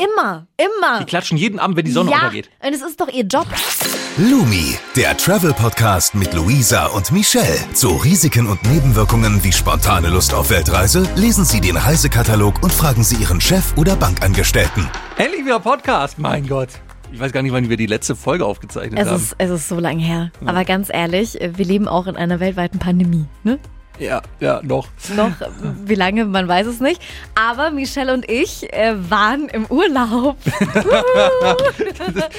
Immer, immer. Die klatschen jeden Abend, wenn die Sonne ja, untergeht. und es ist doch ihr Job. Lumi, der Travel-Podcast mit Luisa und Michelle. Zu Risiken und Nebenwirkungen wie spontane Lust auf Weltreise lesen Sie den Reisekatalog und fragen Sie Ihren Chef oder Bankangestellten. Endlich wieder Podcast, mein Gott. Ich weiß gar nicht, wann wir die letzte Folge aufgezeichnet Es haben. ist, es ist so lang her. Aber ganz ehrlich, wir leben auch in einer weltweiten Pandemie. Ne? Ja, ja, noch. Noch, wie lange, man weiß es nicht. Aber Michelle und ich äh, waren im Urlaub.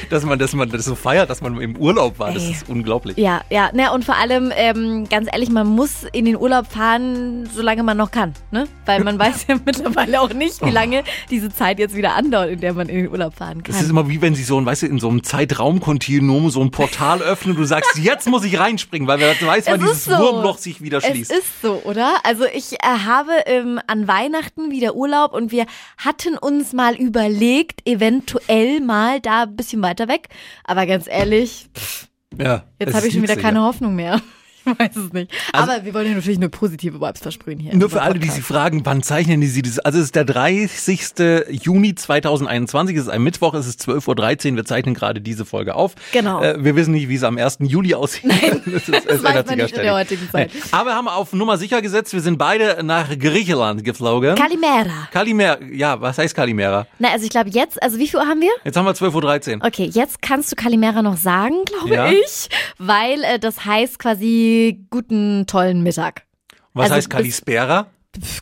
dass man, dass man das so feiert, dass man im Urlaub war, das Ey. ist unglaublich. Ja, ja, ne, und vor allem, ähm, ganz ehrlich, man muss in den Urlaub fahren, solange man noch kann, ne? Weil man weiß ja mittlerweile auch nicht, wie lange diese Zeit jetzt wieder andauert, in der man in den Urlaub fahren kann. Es ist immer wie wenn sie so ein, weißt du, in so einem Zeitraumkontinuum so ein Portal öffnen und du sagst, jetzt muss ich reinspringen, weil wer weiß, wann Es dieses ist so. Wurmloch sich wieder es schließt. Ist so, oder? Also ich äh, habe ähm, an Weihnachten wieder Urlaub und wir hatten uns mal überlegt, eventuell mal da ein bisschen weiter weg. Aber ganz ehrlich, pff, ja, jetzt habe ich schon wieder keine ja. Hoffnung mehr. Ich weiß es nicht. Aber wir wollen ja natürlich nur positive Vibes versprühen hier. Nur für alle, die sich fragen, wann zeichnen die sie das? Also es ist der 30. Juni 2021, es ist ein Mittwoch, es ist 12.13 Uhr, wir zeichnen gerade diese Folge auf. Genau. Äh, wir wissen nicht, wie es am 1. Juli aussieht. Nein, das, ist, das weiß man nicht in der heutigen Zeit. Aber wir haben auf Nummer sicher gesetzt, wir sind beide nach Griechenland geflogen. Kalimera. Kalimera, ja, was heißt Kalimera? Na, also ich glaube jetzt, also wie viel Uhr haben wir? Jetzt haben wir 12.13 Uhr. Okay, jetzt kannst du Kalimera noch sagen, glaube Ja. ich, weil äh, das heißt quasi guten, tollen Mittag. Was Also heißt Kalispera?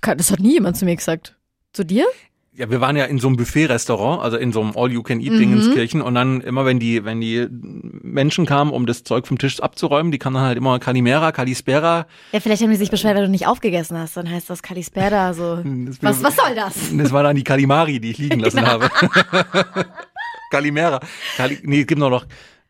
Das hat nie jemand zu mir gesagt. Zu dir? Ja, wir waren ja in so einem Buffet-Restaurant, also in so einem All-You-Can-Eat-Dingenskirchen und dann immer, wenn die, wenn die Menschen kamen, um das Zeug vom Tisch abzuräumen, die kamen dann halt immer Kalimera, Kalispera. Ja, vielleicht haben die sich beschwert, weil du nicht aufgegessen hast. Dann heißt das Kalispera so. Das Was, was soll das? Das war dann die Kalimari, die ich liegen lassen habe. Kalimera. Kali, nee, es gibt noch noch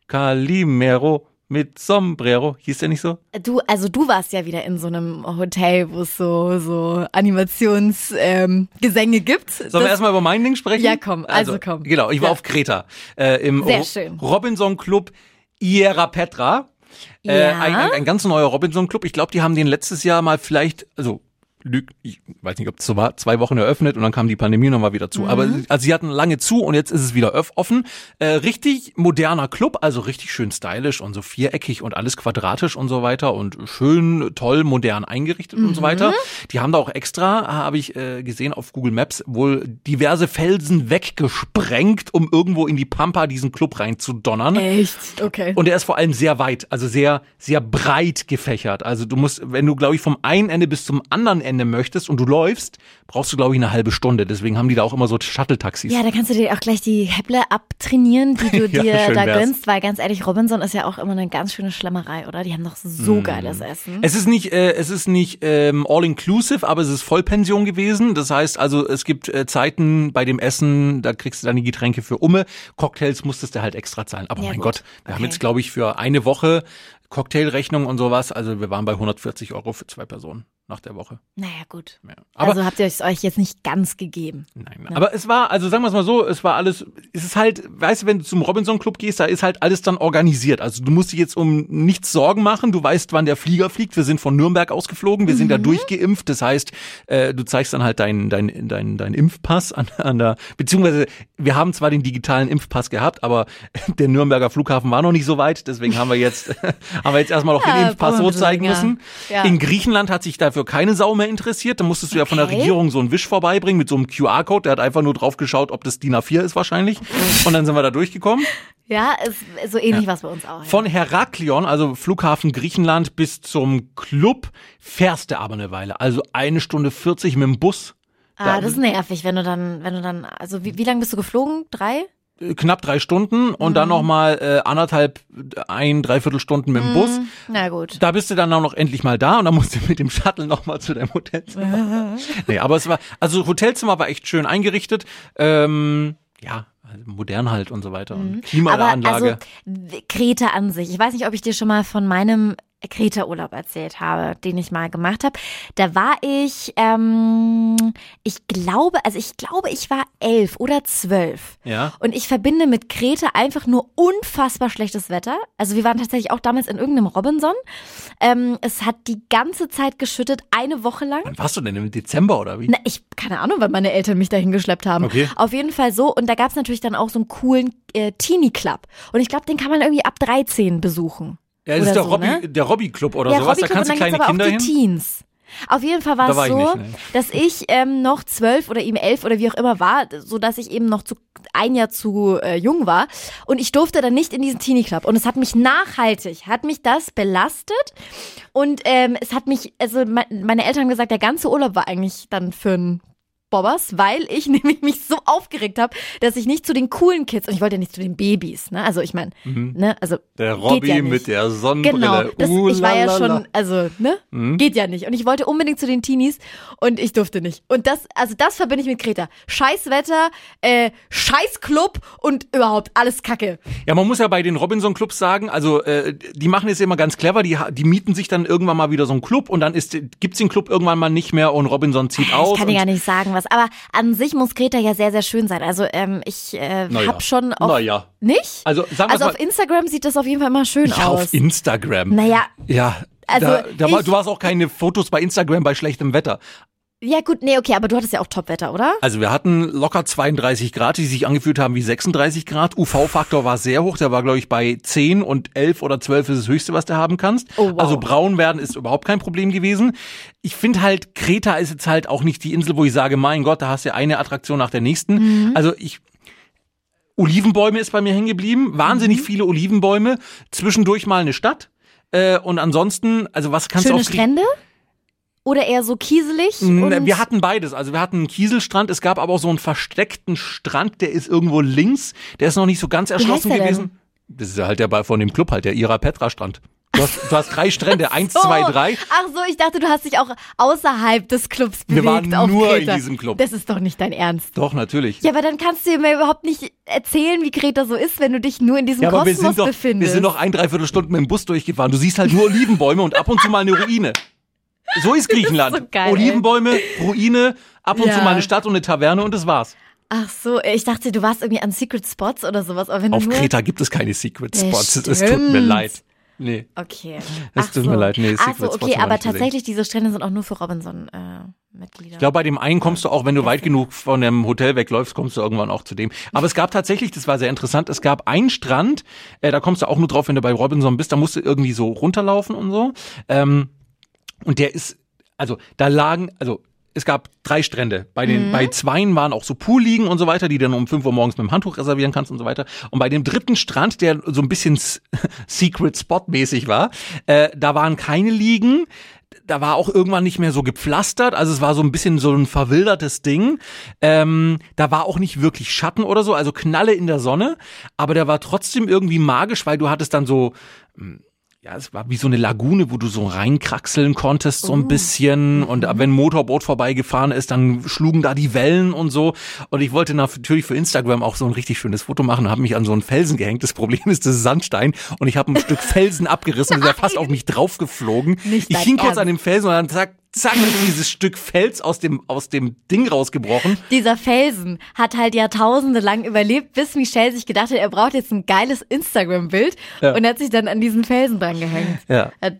Kalimero mit Sombrero. Hieß der nicht so? Du, also du warst ja wieder in so einem Hotel, wo es so, so Animationsgesänge ähm, gibt. Sollen wir erstmal über mein Ding sprechen? Ja, komm, also komm. Genau, ich war Ja. auf Kreta. Äh, Im. Robinson Club Iera Petra. Äh, Ja. ein, ein, ein ganz neuer Robinson Club. Ich glaube, die haben den letztes Jahr mal vielleicht, also lüg- ich weiß nicht, ob es so war, zwei Wochen eröffnet und dann kam die Pandemie nochmal wieder zu. Aber Mhm. also sie hatten lange zu und jetzt ist es wieder offen. Äh, richtig moderner Club, also richtig schön stylisch und so viereckig und alles quadratisch und so weiter und schön, toll, modern eingerichtet und Mhm. so weiter. Die haben da auch extra, habe ich äh, gesehen auf Google Maps, wohl diverse Felsen weggesprengt, um irgendwo in die Pampa diesen Club reinzudonnern. Echt? Okay. Und er ist vor allem sehr weit, also sehr, sehr breit gefächert. Also du musst, wenn du, glaube ich, vom einen Ende bis zum anderen Ende möchtest und du läufst, brauchst du, glaube ich, eine halbe Stunde. Deswegen haben die da auch immer so Shuttle-Taxis. ja, da kannst du dir auch gleich die Häpple abtrainieren, die du Ja, dir schön da wär's. gönnst, weil ganz ehrlich, Robinson ist ja auch immer eine ganz schöne Schlemmerei, oder? Die haben doch so geiles Essen. Es ist nicht, äh, es ist nicht ähm, all-inclusive, aber es ist Vollpension gewesen. Das heißt also, es gibt äh, Zeiten bei dem Essen, da kriegst du dann die Getränke für Umme. Cocktails musstest du halt extra zahlen. Aber Ja, mein gut. Gott, wir haben Okay. jetzt, glaube ich, für eine Woche Cocktailrechnung und sowas. Also wir waren bei 140 Euro für zwei Personen nach der Woche. Naja, gut. Ja. Aber also habt ihr es euch jetzt nicht ganz gegeben. Nein, aber es war, also sagen wir es mal so, es war alles, es ist halt, weißt du, wenn du zum Robinson Club gehst, da ist halt alles dann organisiert. Also du musst dich jetzt um nichts Sorgen machen, du weißt, wann der Flieger fliegt. Wir sind von Nürnberg ausgeflogen, wir sind da durchgeimpft. Das heißt, äh, du zeigst dann halt deinen dein, dein, dein Impfpass an, an der, beziehungsweise wir haben zwar den digitalen Impfpass gehabt, aber der Nürnberger Flughafen war noch nicht so weit, deswegen haben wir jetzt, haben wir jetzt erstmal noch Ja, den Impfpass so zeigen bisschen müssen. Ja. In Griechenland hat sich dafür keine Sau mehr interessiert. Da musstest du ja von der Okay. Regierung so einen Wisch vorbeibringen mit so einem QR-Code. Der hat einfach nur drauf geschaut, ob das DIN A4 ist wahrscheinlich. Und dann sind wir da durchgekommen. Ja, ist so ähnlich was bei uns auch. Ja. Von Heraklion, also Flughafen Griechenland, bis zum Club fährst du aber eine Weile. Also eine Stunde 40 mit dem Bus. ah, das ist nervig, wenn du dann, wenn du dann, also wie, wie lange bist du geflogen? Drei? Knapp drei Stunden und Mhm. dann nochmal äh, anderthalb, ein, dreiviertel Stunden mit dem Bus. Na gut. Da bist du dann auch noch endlich mal da und dann musst du mit dem Shuttle nochmal zu deinem Hotelzimmer. nee, aber es war, also Hotelzimmer war echt schön eingerichtet. Ähm, ja, also modern halt und so weiter. Und Mhm. Aber Klimaanlage. also w- Kreta an sich. Ich weiß nicht, ob ich dir schon mal von meinem Kreta-Urlaub erzählt habe, den ich mal gemacht habe. Da war ich, ähm, ich glaube, also ich glaube, ich war elf oder zwölf. Ja. Und ich verbinde mit Kreta einfach nur unfassbar schlechtes Wetter. Also wir waren tatsächlich auch damals in irgendeinem Robinson. Ähm, es hat die ganze Zeit geschüttet, eine Woche lang. Wann warst du denn im Dezember oder wie? Na, ich, keine Ahnung, wann meine Eltern mich dahin geschleppt haben. Okay. Auf jeden Fall so. Und da gab es natürlich dann auch so einen coolen äh, Teenie Club. Und ich glaube, den kann man irgendwie ab 13 besuchen. Ja, das ist der so, Robby, ne? der Robby Club oder ja, sowas. Da Hobbyclub kannst du kleine Kinder hin. Teens. Auf jeden Fall war Da es ich so, nicht, ne. dass ich ähm, noch zwölf oder eben elf oder wie auch immer war, so dass ich eben noch zu ein Jahr zu äh, jung war und ich durfte dann nicht in diesen Teenie Club und es hat mich nachhaltig, hat mich das belastet und ähm, es hat mich, also me meine Eltern haben gesagt, der ganze Urlaub war eigentlich dann für ein Bobbers, weil ich nämlich mich so aufgeregt habe, dass ich nicht zu den coolen Kids und ich wollte ja nicht zu den Babys, ne? Also ich meine, ne, also Der Robby ja mit der Sonnenbrille. Genau, das, Uh, ich war ja schon, also, ne? Mhm. Geht ja nicht. Und ich wollte unbedingt zu den Teenies und ich durfte nicht. Und das, also das verbinde ich mit Kreta. Scheiß Wetter, äh, scheiß Club und überhaupt alles Kacke. Ja, man muss ja bei den Robinson-Clubs sagen, also äh, die machen es immer ganz clever, die, die mieten sich dann irgendwann mal wieder so einen Club und dann ist, gibt's den Club irgendwann mal nicht mehr und Robinson zieht aus. Ich kann dir gar nicht sagen, was. Aber an sich muss Kreta ja sehr, sehr schön sein. Also ähm, ich äh, Na ja. hab schon auf, Na ja. nicht? Also, sagen wir also mal- auf Instagram sieht das auf jeden Fall immer schön Ja, aus. auf Instagram. Naja, Ja, Also, da, da war, du hast auch keine Fotos bei Instagram bei schlechtem Wetter. Ja gut, nee, okay, aber du hattest ja auch Topwetter, oder? Also wir hatten locker 32 Grad, die sich angefühlt haben wie 36 Grad. UV-Faktor war sehr hoch, der war glaube ich bei 10 und 11 oder 12 ist das höchste, was du haben kannst. Oh, wow. Also braun werden ist überhaupt kein Problem gewesen. Ich finde halt, Kreta ist jetzt halt auch nicht die Insel, wo ich sage, mein Gott, da hast du eine Attraktion nach der nächsten. Mhm. Also ich Olivenbäume ist bei mir hängen geblieben, Mhm. wahnsinnig viele Olivenbäume, zwischendurch mal eine Stadt. Äh, und ansonsten, also was kannst Schöne du auf Strände? Oder eher so kieselig? Mm, Wir hatten beides. Also wir hatten einen Kieselstrand, es gab aber auch so einen versteckten Strand, der ist irgendwo links. Der ist noch nicht so ganz erschlossen gewesen. Das ist halt der bei- von dem Club halt, der Ira Petra Strand. Du hast, du hast drei Strände, eins, So. zwei, drei. Ach so, ich dachte, du hast dich auch außerhalb des Clubs Wir bewegt waren auf nur in Kreta. diesem Club. Das ist doch nicht dein Ernst. Doch, natürlich. Ja, aber dann kannst du mir überhaupt nicht erzählen, wie Kreta so ist, wenn du dich nur in diesem Ja, aber wir Kosmos sind, doch, wir befindest. sind doch ein, dreiviertel Stunden mit dem Bus durchgefahren. Du siehst halt nur Olivenbäume und ab und zu mal eine Ruine. So ist Griechenland. so geil. Olivenbäume, Ruine, ab und Ja. zu mal eine Stadt und eine Taverne und das war's. Ach so, ich dachte, du warst irgendwie an Secret Spots oder sowas. Aber wenn Auf Kreta gibt es keine Secret Spots. Es tut mir leid. Nee. Okay. Es Ach tut so. mir leid, nee, Ach so, okay, aber tatsächlich, diese Strände sind auch nur für Robinson-Mitglieder. Ich glaube, bei dem einen kommst du auch, wenn du weit genug von dem Hotel wegläufst, kommst du irgendwann auch zu dem. Aber es gab tatsächlich, das war sehr interessant, es gab einen Strand, äh, da kommst du auch nur drauf, wenn du bei Robinson bist, da musst du irgendwie so runterlaufen und so. Ähm, und der ist, also da lagen, also es gab drei Strände. Bei den, Mhm. bei zweien waren auch so Poolliegen und so weiter, die dann um 5 Uhr morgens mit dem Handtuch reservieren kannst und so weiter. Und bei dem dritten Strand, der so ein bisschen Secret Spot mäßig war, äh, da waren keine Liegen. Da war auch irgendwann nicht mehr so gepflastert, also es war so ein bisschen so ein verwildertes Ding. Ähm, da war auch nicht wirklich Schatten oder so, also Knalle in der Sonne, aber der war trotzdem irgendwie magisch, weil du hattest dann so ja, es war wie so eine Lagune, wo du so reinkraxeln konntest, so ein bisschen. Und wenn ein Motorboot vorbeigefahren ist, dann schlugen da die Wellen und so. Und ich wollte natürlich für Instagram auch so ein richtig schönes Foto machen und habe mich an so einen Felsen gehängt. Das Problem ist, das ist Sandstein. Und ich habe ein Stück Felsen abgerissen ja fast auf mich draufgeflogen. Ich hing kurz an dem Felsen und dann zack, zack, dieses Stück Fels aus dem, aus dem Ding rausgebrochen. Dieser Felsen hat halt jahrtausende lang überlebt, bis Michelle sich gedacht hat, er braucht jetzt ein geiles Instagram-Bild Ja. und hat sich dann an diesen Felsen dran gehängt. Ja. Also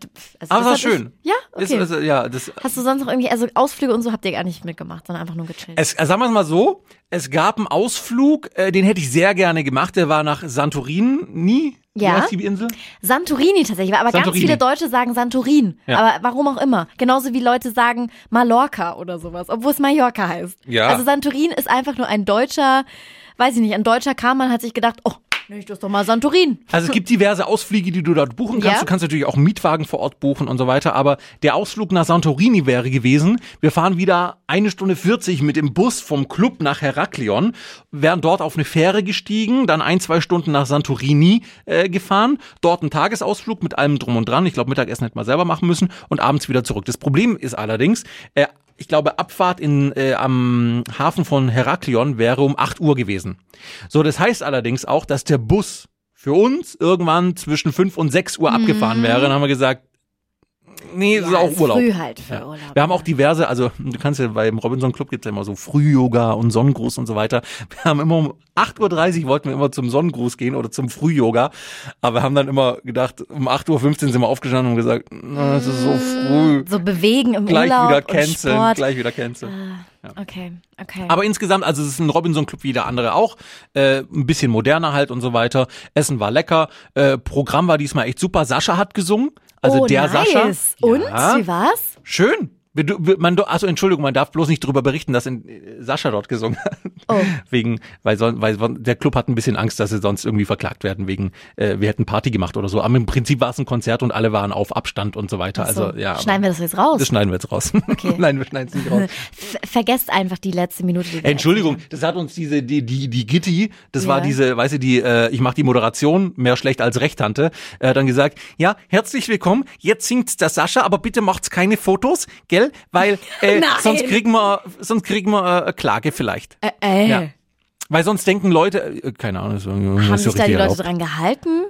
Aber war hat ich- schön. Ja, okay. Ist, also, ja, das, Hast du sonst noch irgendwie, also Ausflüge und so habt ihr gar nicht mitgemacht, sondern einfach nur gechillt? Es, sagen wir es mal so, es gab einen Ausflug, äh, den hätte ich sehr gerne gemacht, der war nach Santorini. Wie Ja. heißt die Insel? Santorini tatsächlich, aber ganz Santorini. viele Deutsche sagen Santorin. Ja. Aber warum auch immer. Genauso wie Leute sagen Mallorca oder sowas, obwohl es Mallorca heißt. Ja. Also Santorin ist einfach nur ein deutscher, weiß ich nicht, ein deutscher Krammann hat sich gedacht, oh, ich das doch mal Santorin. Also es gibt diverse Ausflüge, die du dort buchen kannst. Ja. Du kannst natürlich auch Mietwagen vor Ort buchen und so weiter. Aber der Ausflug nach Santorini wäre gewesen. Wir fahren wieder eine Stunde 40 mit dem Bus vom Club nach Heraklion, wären dort auf eine Fähre gestiegen, dann ein, zwei Stunden nach Santorini äh, gefahren, dort einen Tagesausflug mit allem drum und dran. Ich glaube, Mittagessen hätten wir selber machen müssen und abends wieder zurück. Das Problem ist allerdings, äh, ich glaube, Abfahrt in, äh, am Hafen von Heraklion wäre um 8 Uhr gewesen. So, das heißt allerdings auch, dass der Bus für uns irgendwann zwischen 5 und 6 Uhr abgefahren wäre. Dann haben wir gesagt, Nee, das Ja, ist auch Urlaub. früh halt für Ja. Urlaub, Wir haben auch diverse, also du kannst ja beim Robinson Club gibt's ja immer so Früh-Yoga und Sonnengruß und so weiter. Wir haben immer um 8.30 Uhr wollten wir immer zum Sonnengruß gehen oder zum Früh-Yoga. Aber wir haben dann immer gedacht, um 8.15 Uhr sind wir aufgestanden und gesagt, na, es ist so früh. So bewegen im Gleich Urlaub wieder und canceln, Sport. gleich wieder canceln. Okay, okay. Aber insgesamt, also es ist ein Robinson-Club wie der andere auch. Äh, ein bisschen moderner halt und so weiter. Essen war lecker. Äh, Programm war diesmal echt super. Sascha hat gesungen. Also oh, der nice. Sascha. Und? Ja. Wie war's? Schön. Man, also Entschuldigung, man darf bloß nicht darüber berichten, dass in, äh, Sascha dort gesungen hat. Oh. Wegen, weil, son- weil der Club hat ein bisschen Angst, dass sie sonst irgendwie verklagt werden, wegen, äh, wir hätten Party gemacht oder so. Aber im Prinzip war es ein Konzert und alle waren auf Abstand und so weiter. So. Also ja. Schneiden wir das jetzt raus? Das schneiden wir jetzt raus. Okay. Nein, wir schneiden es nicht raus. Ver vergesst einfach die letzte Minute. Die Entschuldigung, das hat uns diese die die die Gitti, das war Ja. diese, weißt du, die äh, ich mache die Moderation mehr schlecht als recht Tante, äh, dann gesagt, ja, herzlich willkommen. Jetzt singt der Sascha, aber bitte macht's keine Fotos, gell? Weil äh, sonst kriegen wir sonst kriegen wir äh, eine Klage vielleicht. Äh, äh. Ja. Weil sonst denken Leute, äh, keine Ahnung, ist, Haben so sich da die richtig Leute erlaubt. dran gehalten?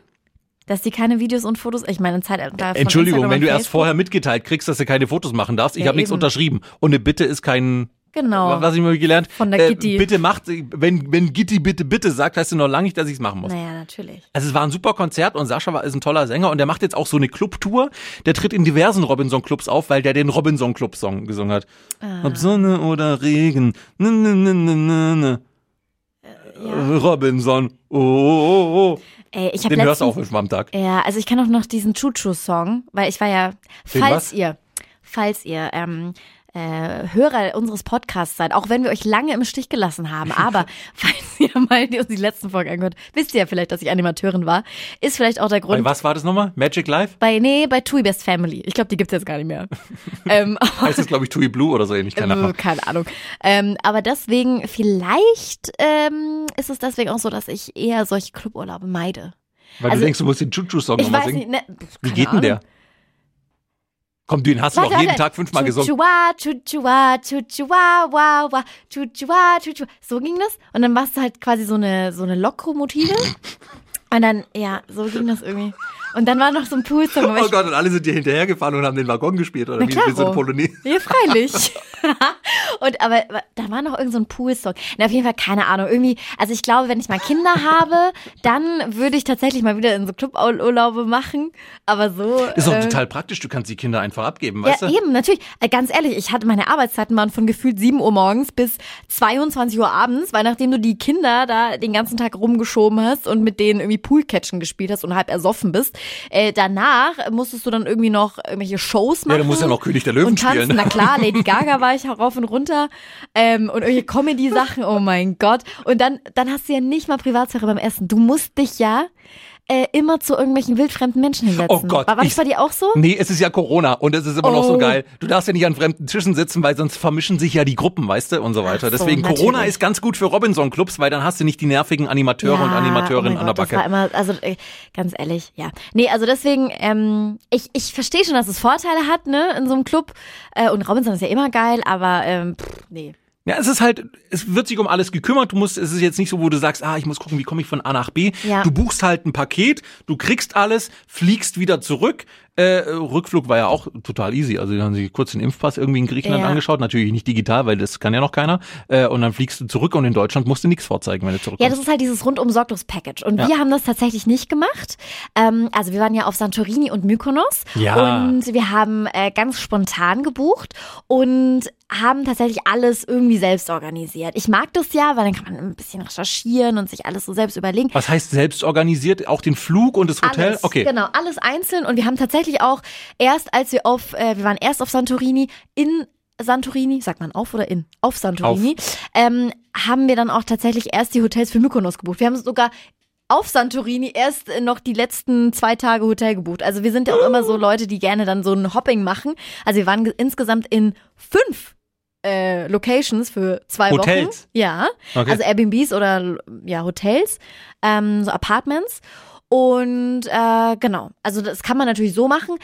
Dass die keine Videos und Fotos, ich meine, in Zeitalter von Entschuldigung, Instagram wenn du erst vorher mitgeteilt kriegst, dass du keine Fotos machen darfst, ich Ja, habe nichts eben. unterschrieben und eine Bitte ist kein Genau. was ich mal gelernt, Von der äh, Gitti. bitte macht, wenn wenn Gitti bitte bitte sagt, heißt du noch lange nicht, dass ich es machen muss. Naja, natürlich. Also es war ein super Konzert und Sascha war, ist ein toller Sänger und der macht jetzt auch so eine Clubtour. Der tritt in diversen Robinson-Clubs auf, weil der den Robinson-Club-Song gesungen hat. Ah. Ob Sonne oder Regen. Ne, ne, ne, ne, ne, ne. Äh, Robinson. Oh, oh, oh. Ey, ich Den hörst du auch am Tag. Ja, also ich kann auch noch diesen Choo-Choo-Song, weil ich war ja, falls ihr, falls ihr ähm, äh, Hörer unseres Podcasts seid, auch wenn wir euch lange im Stich gelassen haben, aber falls ihr mal die, die letzten Folgen angehört, wisst ihr ja vielleicht, dass ich Animateurin war, ist vielleicht auch der Bei Grund. was war das nochmal? Magic Life? Bei, nee, bei Tui Best Family. Ich glaube, die gibt's jetzt gar nicht mehr. ähm, Heißt das, glaube ich, Tui Blue oder so ähnlich? Keine Äh, Ahnung. Keine Ahnung. Ähm, aber deswegen, vielleicht ähm, ist es deswegen auch so, dass ich eher solche Cluburlaube meide. Weil also- du denkst, du musst den Choo-Choo-Song Ich nochmal singen. nicht, ne, Wie geht denn der? Komm, den hast du doch jeden. Tag fünfmal gesungen. Chuchua, chuchua, chuchua, wa, wa, chuchua, chuchua. So ging das. Und dann warst du halt quasi so eine, so eine Lokkomotive. Und dann, ja, so ging das irgendwie. Und dann war noch so ein Poolsong. aber Oh Gott, und alle sind dir hinterhergefahren und haben den Waggon gespielt, oder Na wie? Wie so eine Polonaise. Ja, freilich. und aber da war noch irgend so ein Poolsong. Na, auf jeden Fall keine Ahnung. Irgendwie, also ich glaube, wenn ich mal Kinder habe, dann würde ich tatsächlich mal wieder in so Cluburlaube machen. Aber so. Ist doch äh, total praktisch, du kannst die Kinder einfach abgeben, Ja, weißt du? eben, natürlich. Äh, Ganz ehrlich, ich hatte meine Arbeitszeiten waren von gefühlt 7 Uhr morgens bis 22 Uhr abends, weil nachdem du die Kinder da den ganzen Tag rumgeschoben hast und mit denen irgendwie Poolcatchen gespielt hast und halb ersoffen bist, äh, danach musstest du dann irgendwie noch irgendwelche Shows machen. Ja, du musst ja noch König der Löwen spielen. Na klar, Lady Gaga war ich rauf und runter ähm, und irgendwelche Comedy-Sachen, oh mein Gott. Und dann, dann hast du ja nicht mal Privatsphäre beim Essen. Du musst dich ja äh, immer zu irgendwelchen wildfremden Menschen hinsetzen. Oh Gott, War, war das bei dir auch so? Nee, es ist ja Corona und es ist immer noch so Oh. geil. Du darfst ja nicht an fremden Tischen sitzen, weil sonst vermischen sich ja die Gruppen, weißt du, und so weiter. So, Deswegen Corona natürlich. ist ganz gut für Robinson-Clubs, weil dann hast du nicht die nervigen Animateure und Ja, Animateurinnen oh an der Gott, Das war Backe. immer, also äh, ganz ehrlich, ja. Nee, also deswegen, ähm, ich, ich verstehe schon, dass es Vorteile hat, ne, in so einem Club. Äh, und Robinson ist ja immer geil, aber ähm, pff, nee. Ja, es ist halt, es wird sich um alles gekümmert. Du musst, es ist jetzt nicht so, wo du sagst, ah, ich muss gucken, wie komme ich von A nach B. Ja. Du buchst halt ein Paket, du kriegst alles, fliegst wieder zurück. Äh, Rückflug war ja auch total easy. Also die haben sich kurz den Impfpass irgendwie in Griechenland Ja. angeschaut, natürlich nicht digital, weil das kann ja noch keiner. Äh, und dann fliegst du zurück und in Deutschland musst du nichts vorzeigen, wenn du Ja, zurückkommst. das ist halt dieses rundum sorglos Package. Und Ja. wir haben das tatsächlich nicht gemacht. Ähm, also wir waren ja auf Santorini und Mykonos. Ja. Und wir haben äh, ganz spontan gebucht und haben tatsächlich alles irgendwie selbst organisiert. Ich mag das ja, weil dann kann man ein bisschen recherchieren und sich alles so selbst überlegen. Was heißt selbst organisiert? Auch den Flug und das Hotel? Alles, okay. Genau, alles einzeln. Und wir haben tatsächlich auch erst, als wir auf, äh, wir waren erst auf Santorini, in Santorini, sagt man auf oder in? Auf Santorini, Ähm, haben wir dann auch tatsächlich erst die Hotels für Mykonos gebucht. Wir haben sogar auf Santorini erst noch die letzten zwei Tage Hotel gebucht. Also wir sind ja auch immer so Leute, die gerne dann so ein Hopping machen. Also wir waren ge- insgesamt in fünf äh, Locations für zwei Hotels? Wochen. Ja. Okay. Also Airbnbs oder ja, Hotels, ähm, so Apartments. Und äh, genau, also das kann man natürlich so machen.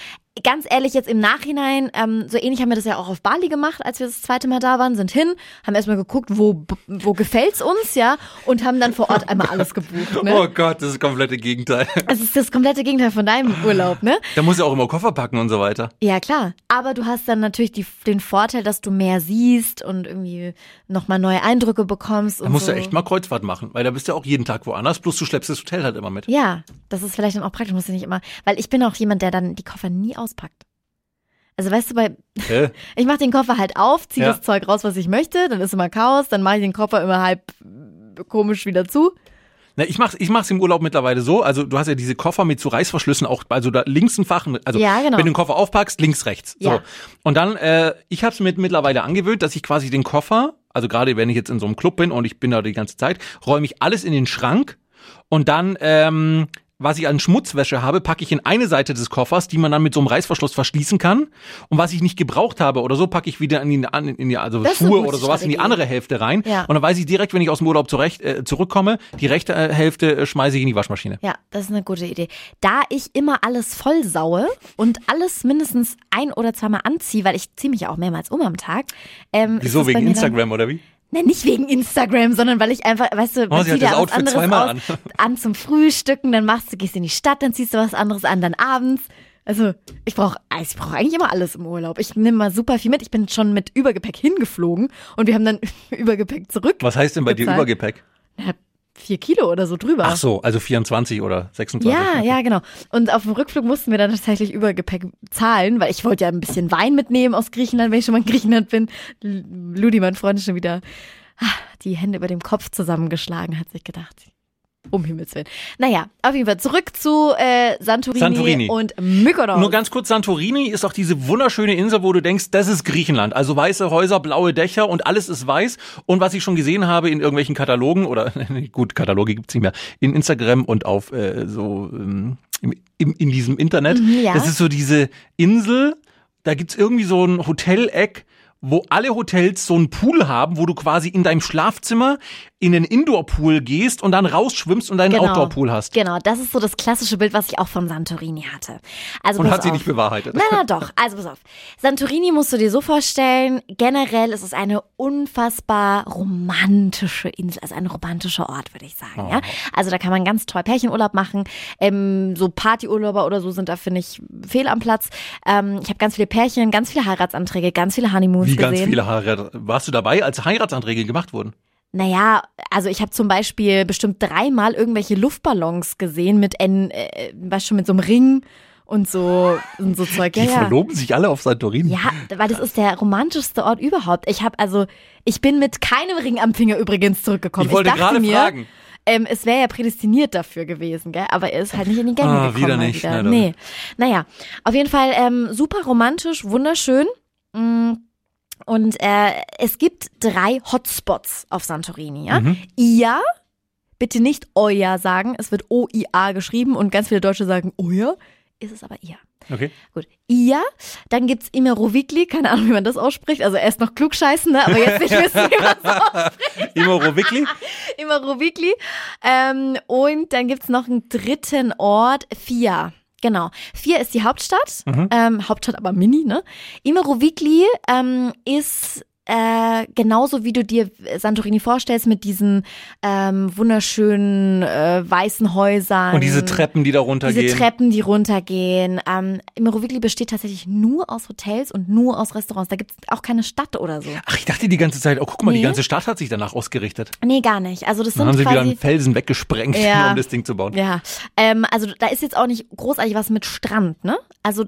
Ganz ehrlich, jetzt im Nachhinein, ähm, so ähnlich haben wir das ja auch auf Bali gemacht, als wir das zweite Mal da waren, sind hin, haben erstmal geguckt, wo, wo gefällt's uns, ja, und haben dann vor Ort einmal alles gebucht. Ne? Oh Gott, das ist das komplette Gegenteil. Es ist das komplette Gegenteil von deinem Urlaub, ne? Da muss ja auch immer Koffer packen und so weiter. Ja, klar. Aber du hast dann natürlich die, den Vorteil, dass du mehr siehst und irgendwie nochmal neue Eindrücke bekommst. Da musst so. du echt mal Kreuzfahrt machen, weil da bist du auch jeden Tag woanders, plus du schleppst das Hotel halt immer mit. Ja, das ist vielleicht dann auch praktisch, musst du nicht immer, weil ich bin auch jemand, der dann die Koffer nie auspackt. Also weißt du, bei, Hä? ich mache den Koffer halt auf, ziehe Ja. das Zeug raus, was ich möchte, dann ist immer Chaos, dann mache ich den Koffer immer halb äh, komisch wieder zu. Na, ich mach's, ich mach's im Urlaub mittlerweile so. Also du hast ja diese Koffer mit so Reißverschlüssen auch, also da links ein Fach, also Ja, genau. wenn du den Koffer aufpackst, links, rechts. So. Ja. Und dann, äh, ich habe es mir mittlerweile angewöhnt, dass ich quasi den Koffer, also gerade wenn ich jetzt in so einem Club bin und ich bin da die ganze Zeit, räume ich alles in den Schrank und dann, ähm, was ich an Schmutzwäsche habe, packe ich in eine Seite des Koffers, die man dann mit so einem Reißverschluss verschließen kann. Und was ich nicht gebraucht habe oder so, packe ich wieder in die, in die also Das Schuhe oder sowas in die Strategie. andere Hälfte rein. Ja. Und dann weiß ich direkt, wenn ich aus dem Urlaub zurecht, äh, zurückkomme, die rechte äh, Hälfte äh, schmeiße ich in die Waschmaschine. Ja, das ist eine gute Idee. Da ich immer alles voll saue und alles mindestens ein oder zweimal anziehe, weil ich ziehe mich ja auch mehrmals um am Tag. Ähm, Wieso, wegen mir dann- Instagram oder wie? Ne, nicht wegen Instagram, sondern weil ich einfach, weißt du, Oh, man hat zieht ja was Outfit anderes zweimal aus, an. zum Frühstücken, dann machst du, gehst in die Stadt, dann ziehst du was anderes an, dann abends. Also ich brauche ich brauch eigentlich immer alles im Urlaub. Ich nehme mal super viel mit. Ich bin schon mit Übergepäck hingeflogen und wir haben dann Übergepäck zurück. Was heißt denn bei dir Bezahlt. Übergepäck? Vier Kilo oder so drüber. Ach so, also 24 oder 26. Ja, ja, genau. Und auf dem Rückflug mussten wir dann tatsächlich Übergepäck zahlen, weil ich wollte ja ein bisschen Wein mitnehmen aus Griechenland, wenn ich schon mal in Griechenland bin. Ludi, mein Freund, schon wieder ah, die Hände über dem Kopf zusammengeschlagen, hat sich gedacht. Um Himmels Willen. Naja, auf jeden Fall zurück zu äh, Santorini, Santorini. und Mykonos. Nur ganz kurz, Santorini ist auch diese wunderschöne Insel, wo du denkst, das ist Griechenland. Also weiße Häuser, blaue Dächer und alles ist weiß. Und was ich schon gesehen habe in irgendwelchen Katalogen oder gut, Kataloge gibt's nicht mehr, in Instagram und auf äh, so ähm, im, im, in diesem Internet. Mhm, ja. Das ist so diese Insel, da gibt's irgendwie so ein Hoteleck, wo alle Hotels so einen Pool haben, wo du quasi in deinem Schlafzimmer in den Indoor-Pool gehst und dann rausschwimmst und deinen Outdoor-Pool hast. Genau, das ist so das klassische Bild, was ich auch von Santorini hatte. Also Und hat sie auf. nicht bewahrheitet. Na, na doch. Also pass auf. Santorini musst du dir so vorstellen, generell ist es eine unfassbar romantische Insel, also ein romantischer Ort, würde ich sagen. Ja? Also da kann man ganz toll Pärchenurlaub machen. Ähm, so Partyurlauber oder so sind da, finde ich, fehl am Platz. Ähm, ich habe ganz viele Pärchen, ganz viele Heiratsanträge, ganz viele Honeymoons Wie gesehen. ganz viele Heirat Warst du dabei, als Heiratsanträge gemacht wurden? Naja, also ich habe zum Beispiel bestimmt dreimal irgendwelche Luftballons gesehen mit, N, äh, weißt schon, mit so einem Ring und so, und so Zeug. Ja, Die ja. verloben sich alle auf Santorini. Ja, weil das ist der romantischste Ort überhaupt. Ich habe also, ich bin mit keinem Ring am Finger übrigens zurückgekommen. Ich wollte gerade mir, fragen. Ähm, es wäre ja prädestiniert dafür gewesen, gell? Aber er ist halt nicht in die Gänge Ah, gekommen. wieder mal nicht. Wieder. Nee. Naja, auf jeden Fall ähm, super romantisch, wunderschön. Mm. Und äh, es gibt drei Hotspots auf Santorini. Ja? Mhm. Ia, bitte nicht Oja sagen, es wird O-I-A geschrieben und ganz viele Deutsche sagen Oja, ist es aber Ia. Okay. Gut. Ia, dann gibt's Imerovigli, keine Ahnung, wie man das ausspricht. Also erst noch klugscheißen, ne? aber jetzt nicht wissen, wie man es Imoro-Wickli? Imerovigli. Ähm, und dann gibt's noch einen dritten Ort, Fia. Genau. Fia ist die Hauptstadt, ähm, Hauptstadt aber mini, ne? Imerovigli ähm, ist äh, genauso wie du dir Santorini vorstellst mit diesen ähm, wunderschönen äh, weißen Häusern. Und diese Treppen, die da runtergehen. Diese Treppen, die runtergehen. Ähm, Imerovigli besteht tatsächlich nur aus Hotels und nur aus Restaurants. Da gibt's auch keine Stadt oder so. Ach, ich dachte die ganze Zeit, oh, guck mal, die Nee. ganze Stadt hat sich danach ausgerichtet. Nee, gar nicht. Also das Dann sind haben sie wieder einen Felsen weggesprengt, Ja. um das Ding zu bauen. Ja, ähm, also da ist jetzt auch nicht großartig was mit Strand, ne? Also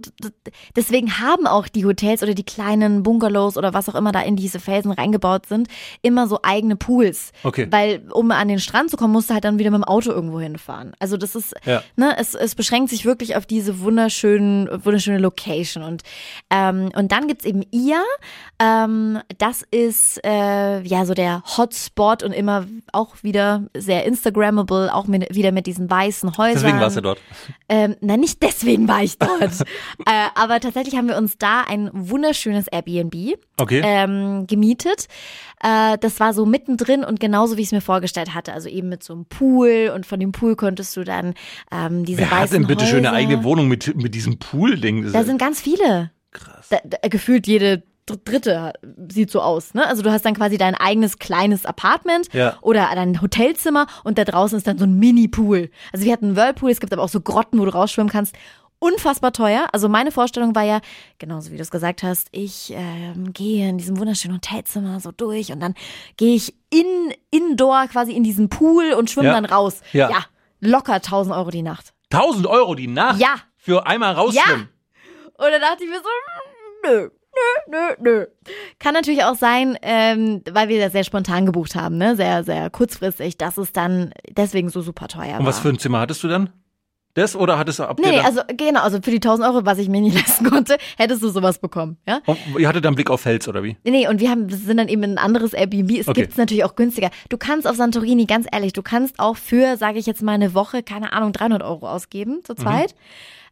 deswegen haben auch die Hotels oder die kleinen Bungalows oder was auch immer da in diese Felsen reingebaut sind, immer so eigene Pools. Okay. Weil um an den Strand zu kommen, musst du halt dann wieder mit dem Auto irgendwo hinfahren. Also das ist, Ja. ne, es, es beschränkt sich wirklich auf diese wunderschönen, wunderschöne Location. Und, ähm, und dann gibt's eben Ia. Ähm, das ist äh, ja so der Hotspot und immer auch wieder sehr Instagrammable, auch mit, wieder mit diesen weißen Häusern. Deswegen warst du dort. Ähm, na, nicht deswegen war ich dort. äh, aber tatsächlich haben wir uns da ein wunderschönes Airbnb Okay. ähm, ähm, gemietet. Äh, das war so mittendrin und genauso wie ich es mir vorgestellt hatte. Also eben mit so einem Pool und von dem Pool konntest du dann ähm, diese Wer weißen hat denn bitte Häuser. schön eine eigene Wohnung mit, mit diesem Pool-Ding? Da sind ganz viele. krass. Da, da, gefühlt jede dr- dritte sieht so aus. Ne? Also du hast dann quasi dein eigenes kleines Apartment Ja. oder dein Hotelzimmer und da draußen ist dann so ein Mini-Pool. Also wir hatten einen Whirlpool, es gibt aber auch so Grotten, wo du rausschwimmen kannst. Unfassbar teuer. Also meine Vorstellung war ja, genauso wie du es gesagt hast, ich ähm, gehe in diesem wunderschönen Hotelzimmer so durch und dann gehe ich in Indoor quasi in diesen Pool und schwimme Ja. dann raus. Ja. ja, locker 1000 Euro die Nacht. 1000 Euro die Nacht Ja. für einmal rausschwimmen. Und dann dachte ich mir so, nö, nö, nö, nö. Kann natürlich auch sein, ähm, weil wir das sehr spontan gebucht haben, ne? Sehr, sehr kurzfristig, dass es dann deswegen so super teuer war. Und was für ein Zimmer hattest du dann? Das oder hattest du ab Nee, also genau, also für die 1000 Euro, was ich mir nicht leisten konnte, hättest du sowas bekommen, ja? Und ihr hattet dann Blick auf Fels oder wie? Nee, und wir haben, sind dann eben in ein anderes Airbnb. Es Okay. gibt's natürlich auch günstiger. Du kannst auf Santorini, ganz ehrlich, du kannst auch für, sage ich jetzt mal, eine Woche, keine Ahnung, 300 Euro ausgeben Mhm. zu zweit.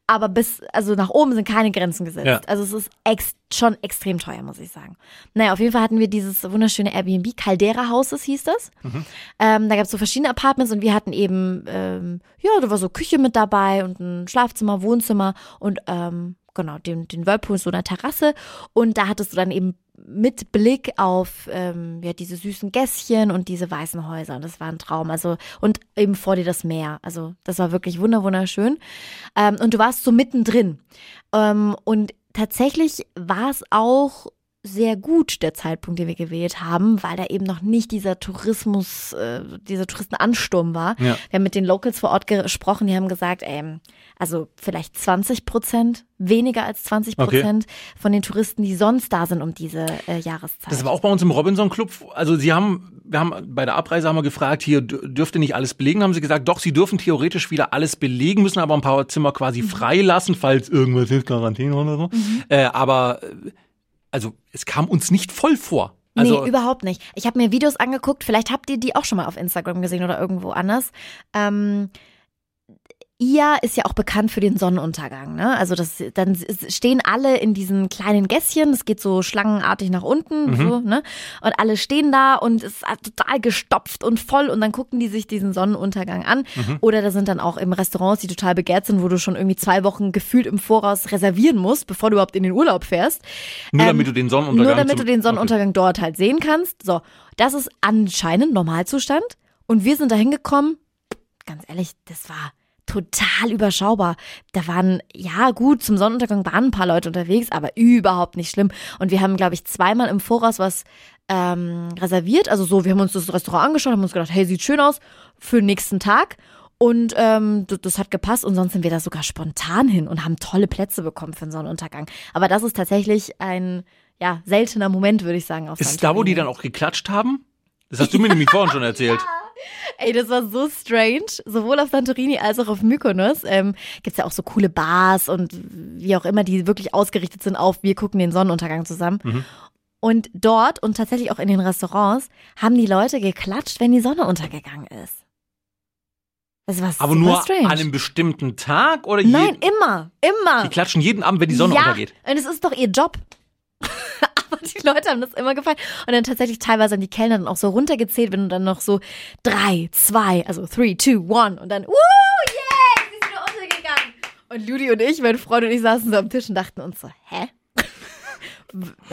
Aber bis, also nach oben sind keine Grenzen gesetzt. Ja. Also es ist ex schon extrem teuer, muss ich sagen. Naja, auf jeden Fall hatten wir dieses wunderschöne Airbnb, Caldera Houses hieß das. Mhm. Ähm, da gab es so verschiedene Apartments und wir hatten eben, ähm, ja, da war so Küche mit dabei und ein Schlafzimmer, Wohnzimmer und ähm, genau, den, den Whirlpool, so eine Terrasse. Und da hattest du dann eben mit Blick auf ähm, ja, diese süßen Gässchen und diese weißen Häuser. Und das war ein Traum. Also, und eben vor dir das Meer. Also, das war wirklich wunder wunderschön. Ähm, und du warst so mittendrin. Ähm, und tatsächlich war es auch sehr gut, der Zeitpunkt, den wir gewählt haben, weil da eben noch nicht dieser Tourismus, äh, dieser Touristenansturm war. Ja. Wir haben mit den Locals vor Ort gesprochen, die haben gesagt, ähm, also vielleicht 20 Prozent, weniger als 20 Prozent von den Touristen, die sonst da sind um diese äh, Jahreszeit. Das war auch bei uns im Robinson Club. Also sie haben, wir haben bei der Abreise haben wir gefragt, hier dür- dürfte nicht alles belegen, haben sie gesagt, doch, sie dürfen theoretisch wieder alles belegen, müssen aber ein paar Zimmer quasi Mhm. freilassen, falls irgendwas ist, Quarantäne oder so. Äh, aber also es kam uns nicht voll vor. Also nee, überhaupt nicht. Ich habe mir Videos angeguckt, vielleicht habt ihr die auch schon mal auf Instagram gesehen oder irgendwo anders. Ähm, Ia ist ja auch bekannt für den Sonnenuntergang, ne? Also das, dann stehen alle in diesen kleinen Gässchen, es geht so schlangenartig nach unten, so, ne? Und alle stehen da und es ist total gestopft und voll und dann gucken die sich diesen Sonnenuntergang an. Oder da sind dann auch im Restaurants, die total begehrt sind, wo du schon irgendwie zwei Wochen gefühlt im Voraus reservieren musst, bevor du überhaupt in den Urlaub fährst. nur ähm, damit du den Sonnenuntergang Nur damit du den Sonnenuntergang dort halt sehen kannst. So, das ist anscheinend Normalzustand. Und wir sind da hingekommen. Ganz ehrlich, das war total überschaubar. Da waren, ja gut, zum Sonnenuntergang waren ein paar Leute unterwegs, aber überhaupt nicht schlimm. Und wir haben, glaube ich, zweimal im Voraus was ähm, reserviert. Also so, wir haben uns das Restaurant angeschaut, haben uns gedacht, hey, sieht schön aus für den nächsten Tag. Und ähm, das, hat gepasst und sonst sind wir da sogar spontan hin und haben tolle Plätze bekommen für den Sonnenuntergang. Aber das ist tatsächlich ein ja, seltener Moment, würde ich sagen. Auf Ist da, wo die dann auch geklatscht haben? Das hast du mir nämlich vorhin schon erzählt. Ey, das war so strange. Sowohl auf Santorini als auch auf Mykonos ähm, gibt's ja auch so coole Bars und wie auch immer, die wirklich ausgerichtet sind auf, wir gucken den Sonnenuntergang zusammen. Mhm. Und dort und tatsächlich auch in den Restaurants haben die Leute geklatscht, wenn die Sonne untergegangen ist. Das war Aber nur strange. an einem bestimmten Tag oder Nein, immer, immer. die klatschen jeden Abend, wenn die Sonne ja, untergeht. und es ist doch ihr Job. Aber die Leute haben das immer gefallen. Und dann tatsächlich teilweise haben die Kellner dann auch so runtergezählt, wenn du dann noch so drei, zwei, also three, two, one und dann, woo, yeah, sie ist wieder untergegangen. Und Ludi und ich, mein Freund und ich saßen so am Tisch und dachten uns so, hä?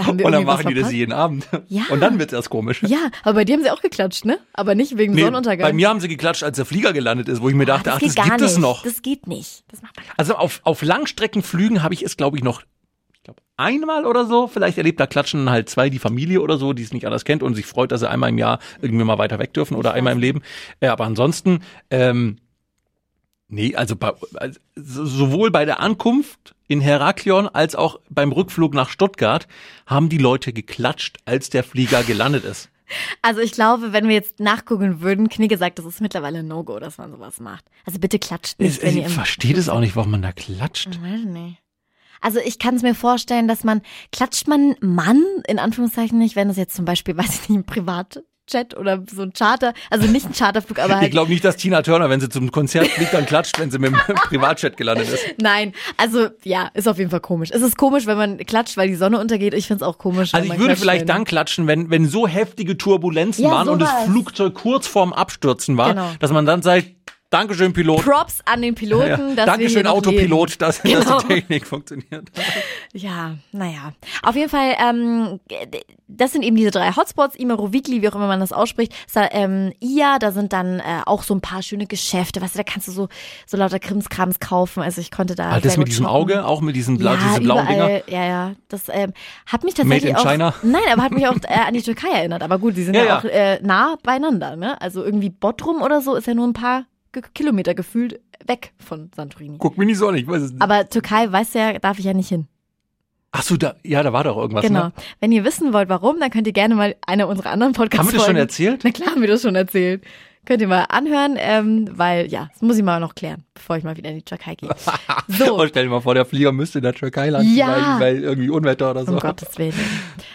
Und dann machen die das jeden Abend. Ja. Und dann wird's erst komisch. Ja, aber bei dir haben sie auch geklatscht, ne? Aber nicht wegen Nee, Sonnenuntergang. bei mir haben sie geklatscht, als der Flieger gelandet ist, wo ich mir dachte, das ach, das gibt nicht. es noch. Das geht nicht. Das macht man Also auf, auf Langstreckenflügen habe ich es, glaube ich, noch, einmal oder so. Vielleicht erlebt da klatschen halt zwei die Familie oder so, die es nicht anders kennt und sich freut, dass sie einmal im Jahr irgendwie mal weiter weg dürfen oder einmal im Leben. Äh, aber ansonsten, ähm, nee, also, bei, also sowohl bei der Ankunft in Heraklion als auch beim Rückflug nach Stuttgart haben die Leute geklatscht, als der Flieger gelandet ist. Also ich glaube, wenn wir jetzt nachgucken würden, Knigge sagt, das ist mittlerweile No-Go, dass man sowas macht. Also bitte klatscht nicht, Ich, ich verstehe das auch nicht, warum man da klatscht. Weiß ich nicht. Also ich kann es mir vorstellen, dass man, klatscht man Mann in Anführungszeichen nicht, wenn es jetzt zum Beispiel, weiß ich nicht, ein Privat, Jet oder so ein Charter, also nicht ein Charterflug, aber halt. Ich glaube nicht, dass Tina Turner, wenn sie zum Konzert fliegt, dann klatscht, wenn sie mit dem Privatjet gelandet ist. Nein, also ja, ist auf jeden Fall komisch. Es ist komisch, wenn man klatscht, weil die Sonne untergeht. Ich find's auch komisch. Also ich würde vielleicht wenn- dann klatschen, wenn, wenn so heftige Turbulenzen Ja, waren und das. Flugzeug kurz vorm Abstürzen war, Genau. dass man dann sagt, Dankeschön, Pilot. Props an den Piloten, Ja. Dankeschön, Autopilot, dass, Genau. dass die Technik funktioniert. Ja, naja. Auf jeden Fall, ähm, das sind eben diese drei Hotspots, Imerovigli, wie auch immer man das ausspricht. Sa ähm, Ia, da sind dann äh, auch so ein paar schöne Geschäfte. Weißt du, da kannst du so, so lauter Krimskrams kaufen. Also ich konnte da. Ah, das mit diesem shoppen. Auge, auch mit diesen bla Ja, diese blauen Dinger. überall, ja, ja. Das ähm, hat mich tatsächlich Made in auch, China? Nein, aber hat mich auch äh, an die Türkei erinnert. Aber gut, die sind ja, Ja, ja. auch äh, nah beieinander. Ne? Also irgendwie Bottrum oder so ist ja nur ein paar Kilometer gefühlt weg von Santorini. Guck mich nicht so an, ich weiß es nicht. Aber Türkei, weißt du ja, darf ich ja nicht hin. Ach so, da, ja, da war doch irgendwas, Genau. ne? Wenn ihr wissen wollt, warum, dann könnt ihr gerne mal eine unserer anderen Podcasts Haben wir das schon erzählt? Na klar, haben wir das schon erzählt. Könnt ihr mal anhören, ähm, weil ja, das muss ich mal noch klären, bevor ich mal wieder in die Türkei gehe. So. Oh, stell dir mal vor, der Flieger müsste in der Türkei landen, Ja. weil, weil irgendwie Unwetter oder so. Um Gottes Willen.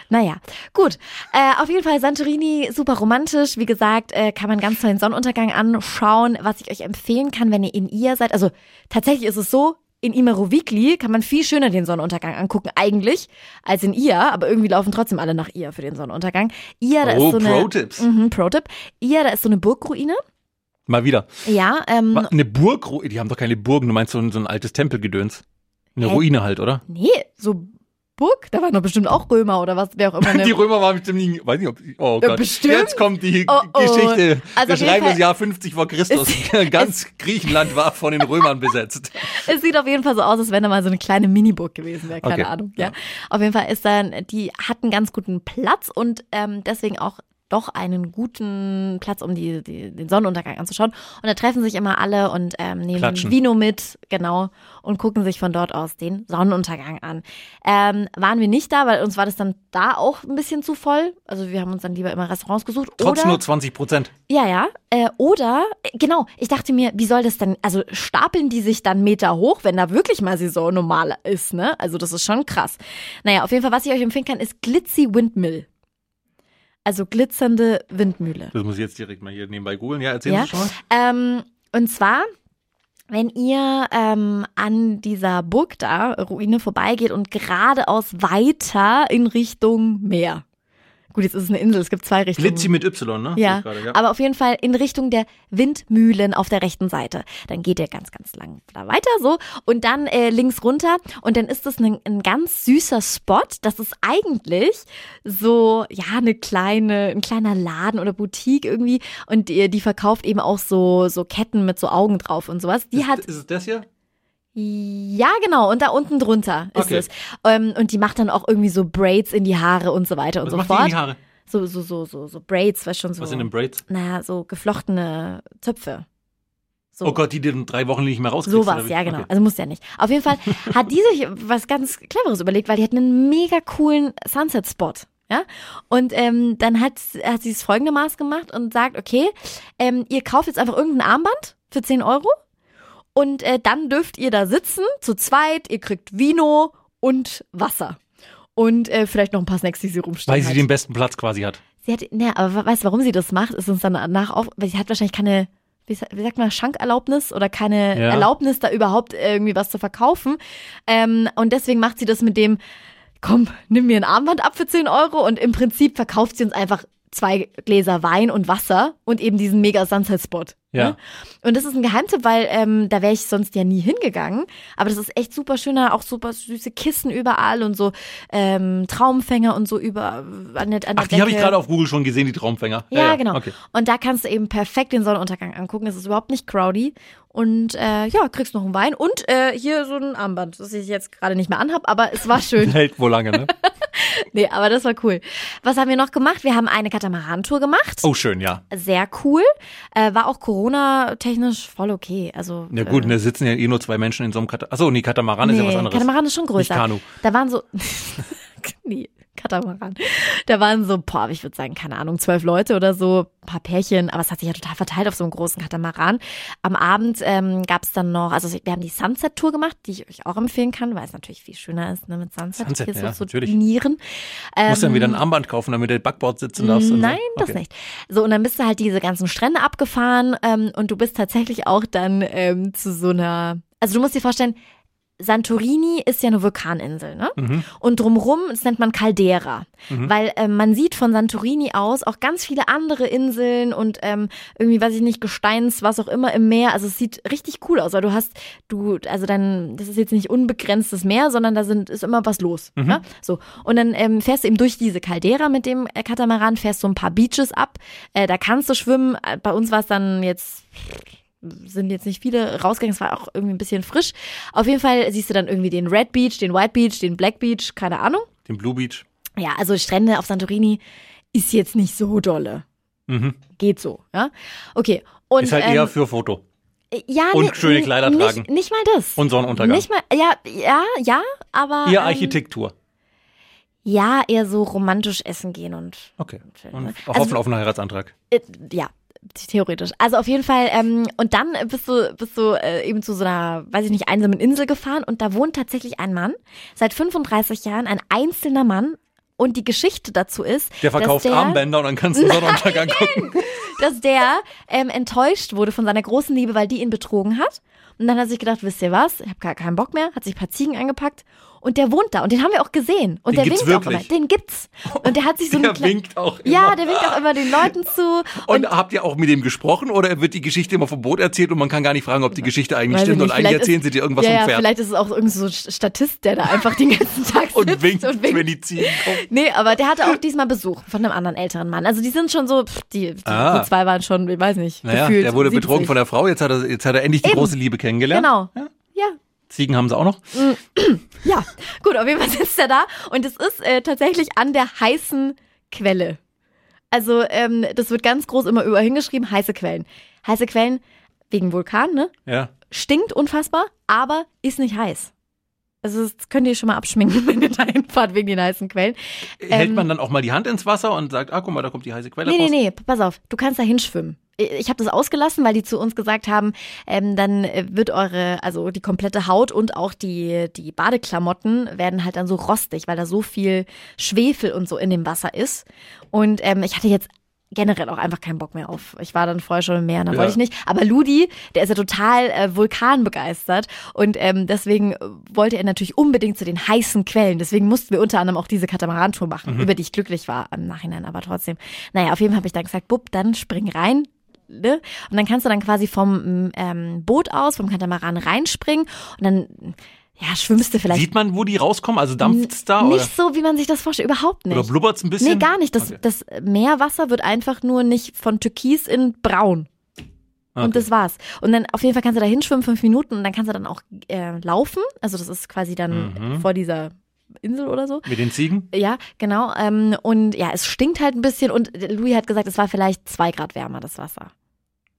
Naja, gut. Äh, auf jeden Fall Santorini, super romantisch. Wie gesagt, äh, kann man ganz toll den Sonnenuntergang anschauen. Was ich euch empfehlen kann, wenn ihr in ihr seid. Also tatsächlich ist es so, in Imerovigli kann man viel schöner den Sonnenuntergang angucken, eigentlich, als in Ia. Aber irgendwie laufen trotzdem alle nach Ia für den Sonnenuntergang. Ia, da Oh, ist so eine... Pro-Tipps. Mhm, Pro-Tipp. Ia, da ist so eine Burgruine. Mal wieder. Ja, ähm, Eine Burg, die haben doch keine Burgen, du meinst so ein, so ein altes Tempelgedöns. Eine? Ruine halt, oder? nee, so Burg, da waren doch bestimmt auch Römer oder was, wer auch immer. Die Römer waren bestimmt nie, weiß nicht, ob, oh Ja, Gott. bestimmt. Jetzt kommt die Oh, oh. Geschichte. Also Wir schreiben Fall- das Jahr 50 vor Christus. Ganz Griechenland war von den Römern besetzt. Es sieht auf jeden Fall so aus, als wenn da mal so eine kleine Miniburg gewesen wäre. Keine Okay. Ahnung. Ja. Ja. Auf jeden Fall ist dann, die hat einen ganz guten Platz und ähm, deswegen auch doch einen guten Platz, um die, die, den Sonnenuntergang anzuschauen. Und da treffen sich immer alle und ähm, nehmen Klatschen. Vino mit, genau, und gucken sich von dort aus den Sonnenuntergang an. Ähm, waren wir nicht da, weil uns war das dann da auch ein bisschen zu voll. Also wir haben uns dann lieber immer Restaurants gesucht. Trotz oder, nur 20 Prozent. ja, ja. Äh, oder, äh, genau, ich dachte mir, wie soll das denn, also stapeln die sich dann Meter hoch, wenn da wirklich mal Saison normal ist, ne? Also das ist schon krass. Naja, auf jeden Fall, was ich euch empfehlen kann, ist Glitzy Windmill. Also glitzernde Windmühle. Das muss ich jetzt direkt mal hier nebenbei googeln. Ja, erzähl Ja. uns schon mal. Ähm, und zwar, wenn ihr ähm, an dieser Burg da, Ruine, vorbeigeht und geradeaus weiter in Richtung Meer. Gut, jetzt ist es eine Insel, es gibt zwei Richtungen. Glitzy mit Y, ne? Ja, ich gerade, ja. aber auf jeden Fall in Richtung der Windmühlen auf der rechten Seite. Dann geht ihr ganz, ganz lang da weiter so und dann äh, links runter und dann ist das ein, ein ganz süßer Spot. Das ist eigentlich so, ja, eine kleine, ein kleiner Laden oder Boutique irgendwie und die, die verkauft eben auch so, so Ketten mit so Augen drauf und sowas. Die ist, hat, ist es das hier? Ja, genau, und da unten drunter ist Okay. es. Ähm, und die macht dann auch irgendwie so Braids in die Haare und so weiter und Was so macht die fort. in die Haare? So, so, so, so, so Braids, was schon so Was sind denn Braids? naja, so geflochtene Zöpfe. So. Oh Gott, die dir in drei Wochen nicht mehr rauskriegst. Sowas, ja genau. Okay. Also muss ja nicht. Auf jeden Fall hat die sich was ganz Cleveres überlegt, weil die hat einen mega coolen Sunset-Spot. Ja? Und ähm, dann hat, hat sie es folgendermaßen gemacht und sagt, okay, ähm, ihr kauft jetzt einfach irgendein Armband für 10 Euro und äh, dann dürft ihr da sitzen, zu zweit, ihr kriegt Vino und Wasser. Und äh, vielleicht noch ein paar Snacks, die sie rumstehen Weil sie hat. den besten Platz quasi hat. Sie hat, ne, aber weißt du, warum sie das macht? Ist uns dann danach auf, weil sie hat wahrscheinlich keine, wie sagt man, Schankerlaubnis oder keine Ja. Erlaubnis, da überhaupt irgendwie was zu verkaufen. Ähm, und deswegen macht sie das mit dem, komm, nimm mir ein Armband ab für 10 Euro und im Prinzip verkauft sie uns einfach zwei Gläser Wein und Wasser und eben diesen mega Sunset-Spot. Ja. Ne? Und das ist ein Geheimtipp, weil ähm, da wäre ich sonst ja nie hingegangen. Aber das ist echt super schöner, auch super süße Kissen überall und so ähm, Traumfänger und so über an der, an der Ach, die habe ich gerade auf Google schon gesehen, die Traumfänger. Ja, genau. Okay. Und da kannst du eben perfekt den Sonnenuntergang angucken. Es ist überhaupt nicht crowdy. Und äh, ja, kriegst noch einen Wein und äh, hier so ein Armband, das ich jetzt gerade nicht mehr anhab, aber es war schön. Hält wohl lange, ne? nee, aber das war cool. Was haben wir noch gemacht? Wir haben eine Katamaran-Tour gemacht. Oh, schön, ja. Sehr cool. Äh, war auch Corona-technisch voll okay. Also, Ja gut, äh, ne, sitzen ja eh nur zwei Menschen in so einem Katamaran. Achso, nee, Katamaran ist ja was nee, anderes. Katamaran ist schon größer. Nicht Kanu. Da waren so. nee. Katamaran. Da waren so, boah, ich würde sagen, keine Ahnung, zwölf Leute oder so, ein paar Pärchen, aber es hat sich ja total verteilt auf so einem großen Katamaran. Am Abend ähm, gab es dann noch, also wir haben die Sunset-Tour gemacht, die ich euch auch empfehlen kann, weil es natürlich viel schöner ist, ne, mit Sunset, Sunset, hier so ja, zu natürlich. dinieren. Du musst dann wieder ein Ähm, Armband kaufen, damit du Backboard sitzen darfst. Nein, so. das nicht. So, und dann bist du halt diese ganzen Strände abgefahren ähm, und du bist tatsächlich auch dann ähm, zu so einer, also du musst dir vorstellen, Santorini ist ja eine Vulkaninsel, ne? Mhm. Und drumrum, das nennt man Caldera. Weil ähm, man sieht von Santorini aus auch ganz viele andere Inseln und ähm, irgendwie, weiß ich nicht, Gesteins, was auch immer im Meer. Also es sieht richtig cool aus, weil du hast, du, also dann, das ist jetzt nicht unbegrenztes Meer, sondern da sind, ist immer was los. Ne? So. Und dann ähm, fährst du eben durch diese Caldera mit dem äh, Katamaran, fährst so ein paar Beaches ab. Äh, da kannst du schwimmen. Äh, Bei uns war es dann jetzt sind jetzt nicht viele rausgegangen, es war auch irgendwie ein bisschen frisch. Auf jeden Fall siehst du dann irgendwie den Red Beach, den White Beach, den Black Beach, keine Ahnung. Den Blue Beach. Ja, also Strände auf Santorini ist jetzt nicht so dolle. Mhm. Geht so, ja. Okay. Und, Ist halt ähm, eher für Foto. ja, und nee, schöne Kleider nicht, tragen. Nicht mal das. Und Sonnenuntergang. Nicht mal, ja, ja, ja, aber. Eher ähm, Architektur. Ja, eher so romantisch essen gehen und Okay. Film, Und ne? hoffen Also- auf einen Heiratsantrag. Äh, ja, theoretisch. Also auf jeden Fall, ähm, und dann bist du, bist du äh, eben zu so einer, weiß ich nicht, einsamen Insel gefahren und da wohnt tatsächlich ein Mann, seit 35 Jahren, ein einzelner Mann. Und die Geschichte dazu ist, Der verkauft der, Armbänder und dann kannst du den Sonnenuntergang gucken. dass der ähm, enttäuscht wurde von seiner großen Liebe, weil die ihn betrogen hat. Und dann hat er sich gedacht, wisst ihr was, ich habe gar keinen Bock mehr, hat sich ein paar Ziegen angepackt und der wohnt da und den haben wir auch gesehen. Und Den der winkt auch wirklich? immer. Den gibt's. Und der hat sich so Der kleine- winkt auch immer. Ja, der winkt auch immer den Leuten zu. Und, habt ihr auch mit dem gesprochen oder wird die Geschichte immer vom Boot erzählt und man kann gar nicht fragen, ob die Geschichte eigentlich stimmt und eigentlich erzählen ist- sie dir irgendwas ja, vom ja, Pferd vielleicht ist es auch irgend so ein Statist, der da einfach den ganzen Tag sitzt und winkt, und winkt. wenn die Ziegen kommen. Nee, aber der hatte auch diesmal Besuch von einem anderen älteren Mann. Also die sind schon so, pff, die, die, Ah. die zwei waren schon, ich weiß nicht, Naja, gefühlt der wurde 70. betrogen von der Frau, jetzt hat er, jetzt hat er endlich die Eben. große Liebe kennengelernt. Genau. Ja. Ziegen haben sie auch noch. Ja, gut, auf jeden Fall sitzt er da und es ist äh, tatsächlich an der heißen Quelle. Also ähm, das wird ganz groß immer überall hingeschrieben, heiße Quellen. Heiße Quellen wegen Vulkan, ne? Ja. Stinkt unfassbar, aber ist nicht heiß. Also das könnt ihr schon mal abschminken, wenn ihr da hinfahrt wegen den heißen Quellen. Hält Ähm, man dann auch mal die Hand ins Wasser und sagt, ah, guck mal, da kommt die heiße Quelle Nee, nee, raus. nee, pass auf, du kannst da hinschwimmen. Ich habe das ausgelassen, weil die zu uns gesagt haben, ähm, dann äh, wird eure, also die komplette Haut und auch die, die Badeklamotten werden halt dann so rostig, weil da so viel Schwefel und so in dem Wasser ist. Und ähm, ich hatte jetzt generell auch einfach keinen Bock mehr auf. Ich war dann vorher schon im Meer, da Ja. wollte ich nicht. Aber Ludi, der ist ja total äh, vulkanbegeistert und ähm, deswegen äh, wollte er natürlich unbedingt zu den heißen Quellen. Deswegen mussten wir unter anderem auch diese Katamarantour machen, Mhm. über die ich glücklich war im Nachhinein, aber trotzdem. Naja, auf jeden Fall habe ich dann gesagt, Bub, dann spring rein. Ne? Und dann kannst du dann quasi vom ähm, Boot aus, vom Katamaran reinspringen und dann ja, schwimmst du vielleicht Sieht man, wo die rauskommen? Also dampft's da oder, nicht so, wie man sich das vorstellt, überhaupt nicht. oder blubbert's ein bisschen? Nee, gar nicht. Das, Okay. das Meerwasser wird einfach nur nicht von Türkis in braun. Und Okay. das war's. Und dann auf jeden Fall kannst du da hinschwimmen, fünf Minuten, und dann kannst du dann auch äh, laufen. Also das ist quasi dann Mhm. vor dieser Insel oder so. Mit den Ziegen? Ja, genau. Ähm, und ja, es stinkt halt ein bisschen. Und Louis hat gesagt, es war vielleicht zwei Grad wärmer, das Wasser.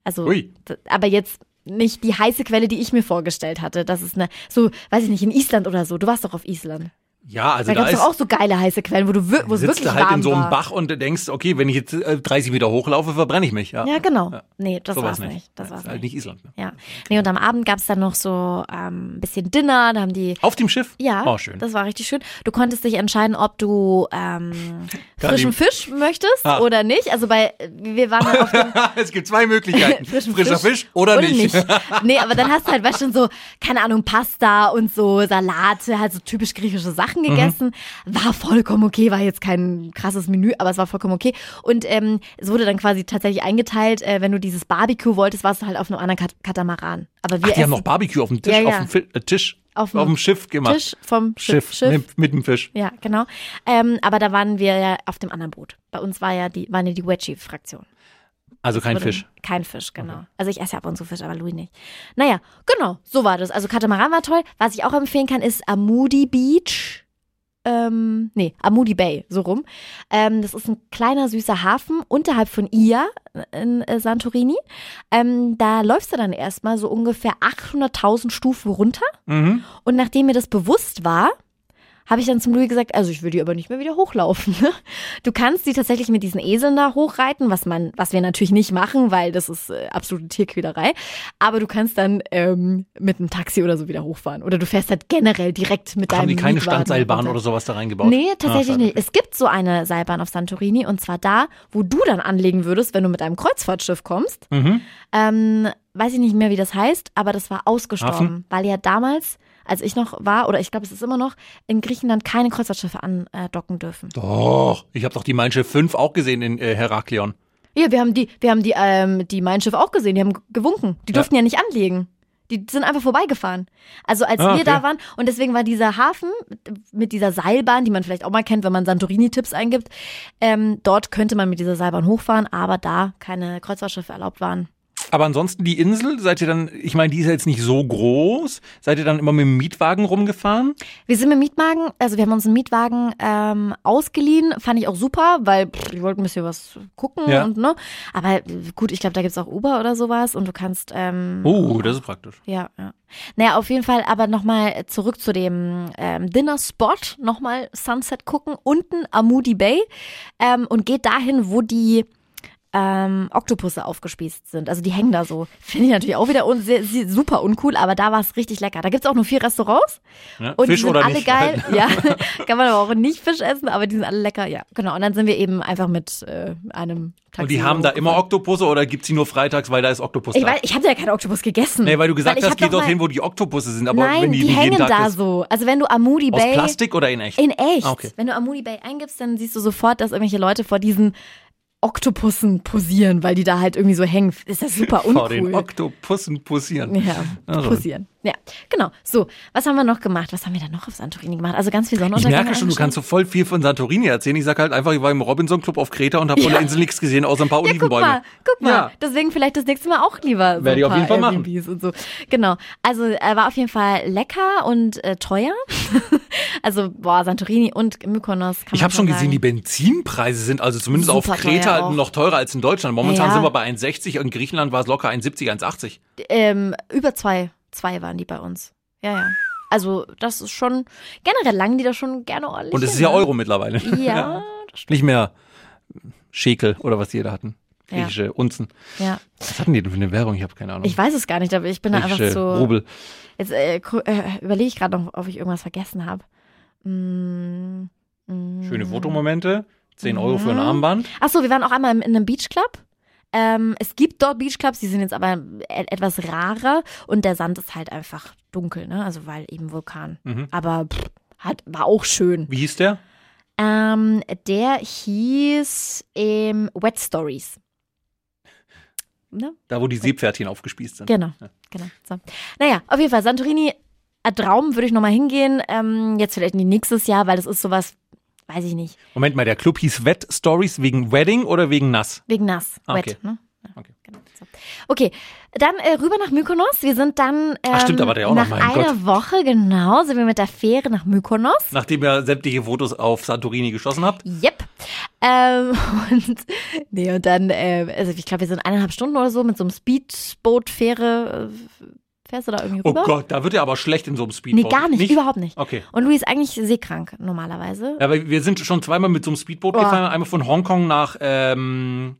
Also, Ui. aber jetzt nicht die heiße Quelle, die ich mir vorgestellt hatte. Das ist eine, so, weiß ich nicht, in Island oder so. Du warst doch auf Island. Ja, also Da da, gab es ist, doch auch so geile heiße Quellen, wo du wir- wo es wirklich halt warm in so einem war. Bach und denkst, okay, wenn ich jetzt äh, 30 Meter hochlaufe, verbrenne ich mich. Ja, Ja, genau. Ja. Nee, das Sowas war's nicht. Das Ja, war's ist halt nicht. nicht Island. Ne? Ja. Nee, und am Abend gab's dann noch so ähm, ein bisschen Dinner, da haben die Auf dem Schiff? ja, Oh, schön. das war richtig schön. Du konntest dich entscheiden, ob du ähm, frischen Fisch möchtest Ah. oder nicht. Also bei wir waren dann auf dem es gibt zwei Möglichkeiten. frischen Frischer Fisch, Fisch, oder, nicht. Nee, aber dann hast du halt, weißt du, schon so, keine Ahnung, Pasta und so Salate, halt so typisch griechische Mhm. Sachen gegessen. War vollkommen okay, war jetzt kein krasses Menü, aber es war vollkommen okay. Und ähm, es wurde dann quasi tatsächlich eingeteilt, äh, wenn du dieses Barbecue wolltest, warst du halt auf einem anderen Kat Katamaran. Aber wir Ach, die haben noch Barbecue auf dem Tisch, Ja, ja. auf dem äh, Tisch, Auf dem Schiff gemacht. Tisch vom Schiff. Schiff, Mit, mit dem Fisch. Ja, genau. Ähm, aber da waren wir ja auf dem anderen Boot. Bei uns war ja die, waren ja die Wedgie-Fraktion. Also kein Wurde- Fisch. Kein Fisch, genau. Also ich esse ja ab und zu Fisch, aber Louis nicht. Naja, genau, so war das. Also Katamaran war toll. Was ich auch empfehlen kann, ist Amudi Beach. Ähm, nee, Amudi Bay, so rum. Ähm, das ist ein kleiner, süßer Hafen unterhalb von Ia in äh, Santorini. Ähm, da läufst du dann erstmal so ungefähr 800.000 Stufen runter. Mhm. Und nachdem mir das bewusst war, habe ich dann zum Louis gesagt, also ich will die aber nicht mehr wieder hochlaufen. ne? Du kannst die tatsächlich mit diesen Eseln da hochreiten, was man, was wir natürlich nicht machen, weil das ist äh, absolute Tierquälerei. Aber du kannst dann ähm, mit einem Taxi oder so wieder hochfahren. Oder du fährst halt generell direkt mit Haben deinem die keine Mietwagen Standseilbahn oder sowas da reingebaut? Nee, Ah, tatsächlich schade. nicht. Es gibt so eine Seilbahn auf Santorini und zwar da, wo du dann anlegen würdest, wenn du mit einem Kreuzfahrtschiff kommst. Mhm. Ähm, weiß ich nicht mehr, wie das heißt, aber das war ausgestorben, Hafen? weil ja damals, als ich noch war, oder ich glaube, es ist immer noch, in Griechenland keine Kreuzfahrtschiffe andocken dürfen. Doch, ich habe doch die Mein Schiff 5 auch gesehen in äh, Heraklion. Ja, wir haben die, wir haben die, ähm, die Mein Schiff auch gesehen, die haben gewunken. Die Ja. durften ja nicht anlegen. Die sind einfach vorbeigefahren. Also als Ah, wir okay. da waren und deswegen war dieser Hafen mit dieser Seilbahn, die man vielleicht auch mal kennt, wenn man Santorini-Tipps eingibt, ähm, dort könnte man mit dieser Seilbahn hochfahren, aber da keine Kreuzfahrtschiffe erlaubt waren. Aber ansonsten die Insel, seid ihr dann, ich meine, die ist ja jetzt nicht so groß, seid ihr dann immer mit dem Mietwagen rumgefahren? Wir sind mit Mietwagen, also wir haben uns einen Mietwagen ähm, ausgeliehen, fand ich auch super, weil pff, wir wollten ein bisschen was gucken Ja. und ne. Aber äh, gut, ich glaube, da gibt's auch Uber oder sowas und du kannst ähm, Oh, das ist praktisch. Ja, ja. Naja, auf jeden Fall, aber nochmal zurück zu dem ähm, Dinner-Spot, nochmal Sunset gucken, unten Amudi Bay ähm, und geht dahin, wo die ähm, Oktopusse aufgespießt sind. Also die hängen da so. Finde ich natürlich auch wieder un sehr, sehr, super uncool, aber da war es richtig lecker. Da gibt's auch nur vier Restaurants Ja, und Fisch die sind alle nicht? geil. Ja, kann man aber auch nicht Fisch essen, aber die sind alle lecker. Ja, genau. Und dann sind wir eben einfach mit äh, einem Taxi. Und die haben da immer. Oktopusse oder gibt's die nur freitags, weil da ist Oktopus Ich da? weiß, ich habe ja keinen Oktopus gegessen. nee, weil du gesagt ich hast, geh dorthin, wo die Oktopusse sind, aber Nein, wenn die, die, hängen da ist. so. Also wenn du Amudi Aus Bay Plastik oder in echt? in echt, Ah, okay. wenn du Amudi Bay eingibst, dann siehst du sofort, dass irgendwelche Leute vor diesen Oktopussen posieren, weil die da halt irgendwie so hängen. Ist das super Vor den uncool. Oktopussen posieren. ja, Also. posieren. Ja, genau. So, was haben wir noch gemacht? Was haben wir dann noch auf Santorini gemacht? Also ganz viel Ich Sonnenuntergang. merke schon, du kannst so voll viel von Santorini erzählen. Ich sag halt einfach, ich war im Robinson Club auf Kreta und habe von Ja. der Insel nichts gesehen, außer ein paar Ja, guck Olivenbäume. mal, guck mal. Ja. Deswegen vielleicht das nächste Mal auch lieber so Werde ich auf jeden Fall machen. Und so. Genau. Also äh, war auf jeden Fall lecker und äh, teuer. also boah, Santorini und Mykonos. Kann Ich habe schon sagen. gesehen, die Benzinpreise sind also zumindest auf Super Kreta teuer noch teurer als in Deutschland. Momentan Ja. sind wir bei 1,60 und in Griechenland war es locker 1,70, 1,80. Ähm, über zwei, zwei waren die bei uns. Ja, ja. Also das ist schon, generell langen die da schon gerne ordentlich. Und es ist ja ne? Euro mittlerweile. Ja. Nicht mehr Schekel oder was die da hatten. Ja. Griechische Unzen. Ja. Was hatten die denn für eine Währung? Ich habe keine Ahnung. Ich weiß es gar nicht, aber ich bin da einfach so. Rubel. Jetzt äh, äh, überlege ich gerade noch, ob ich irgendwas vergessen habe. Mm, mm. Schöne Fotomomente. 10 Euro für ein. Armband. Achso, wir waren auch einmal in einem Beachclub. Ähm, es gibt dort Beachclubs, die sind jetzt aber e- etwas rarer und der Sand ist halt einfach dunkel, ne? Also weil eben Vulkan. Mhm. Aber pff, hat, war auch schön. Wie hieß der? Ähm, der hieß ähm, Wet Stories. Ne? Da, wo die Seepferdchen aufgespießt sind. Genau, genau. So. Naja, auf jeden Fall, Santorini, ein Traum würde ich nochmal hingehen. Ähm, jetzt vielleicht nicht nächstes Jahr, weil das ist sowas, weiß ich nicht, Moment mal, der Club hieß Wet Stories wegen Wedding oder wegen Nass? wegen nass. Ah, Wet, okay. ne? Ja, Okay. Genau, so. okay, dann äh, rüber nach Mykonos. Wir sind dann ähm, Ach, stimmt, da war der auch noch, nach mein einer Gott. Woche, genau, sind wir mit der Fähre nach Mykonos. Nachdem ihr sämtliche Fotos auf Santorini geschossen habt. Yep. Ähm, und, nee, und dann, äh, also ich glaube, wir sind eineinhalb Stunden oder so mit so einem Speedboot-Fähre. Äh, fährst du da irgendwie Oh rüber? Gott, da wird ja aber schlecht in so einem nee, Speedboot. gar nicht, überhaupt nicht. Okay. Und Louis ist eigentlich seekrank normalerweise. Ja, weil wir sind schon zweimal mit so einem Speedboot Oh. gefahren. Einmal von Hongkong nach, ähm,